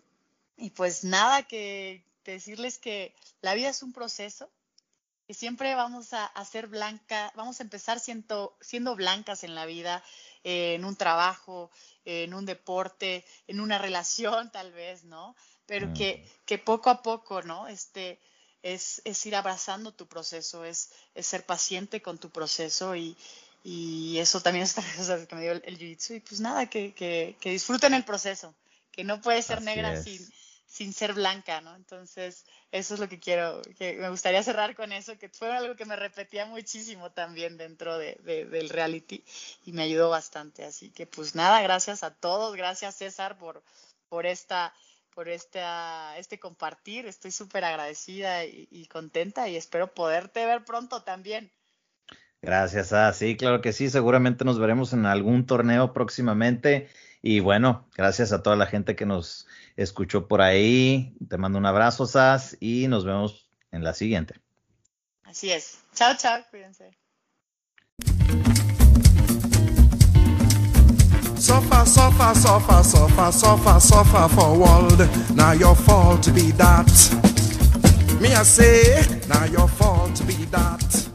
y pues nada, que decirles que la vida es un proceso, que siempre vamos a, a ser blanca, vamos a empezar siendo, siendo blancas en la vida, eh, en un trabajo, en un deporte, en una relación tal vez, ¿no? Pero que, que poco a poco, ¿no? Este, es, es ir abrazando tu proceso, es, es ser paciente con tu proceso y, y eso también es otra cosa que me dio el, jiu-jitsu y pues nada, que, que, que, disfruten el proceso, que no puede ser negra sin, sin ser blanca, ¿no? Entonces, eso es lo que quiero, que me gustaría cerrar con eso, que fue algo que me repetía muchísimo también dentro de, del reality y me ayudó bastante. Así que, pues nada, gracias a todos, gracias César por, por esta por esta, este compartir. Estoy súper agradecida y, contenta y espero poderte ver pronto también. Gracias, ah, sí, claro que sí, seguramente nos veremos en algún torneo próximamente. Y bueno, gracias a toda la gente que nos escuchó por ahí. Te mando un abrazo, Sas, y nos vemos en la siguiente. Así es. Chao, chao, cuídense. Suffer, suffer, suffer, suffer, suffer, suffer for world. Now your fault to be that. Me I say, now your fault to be that.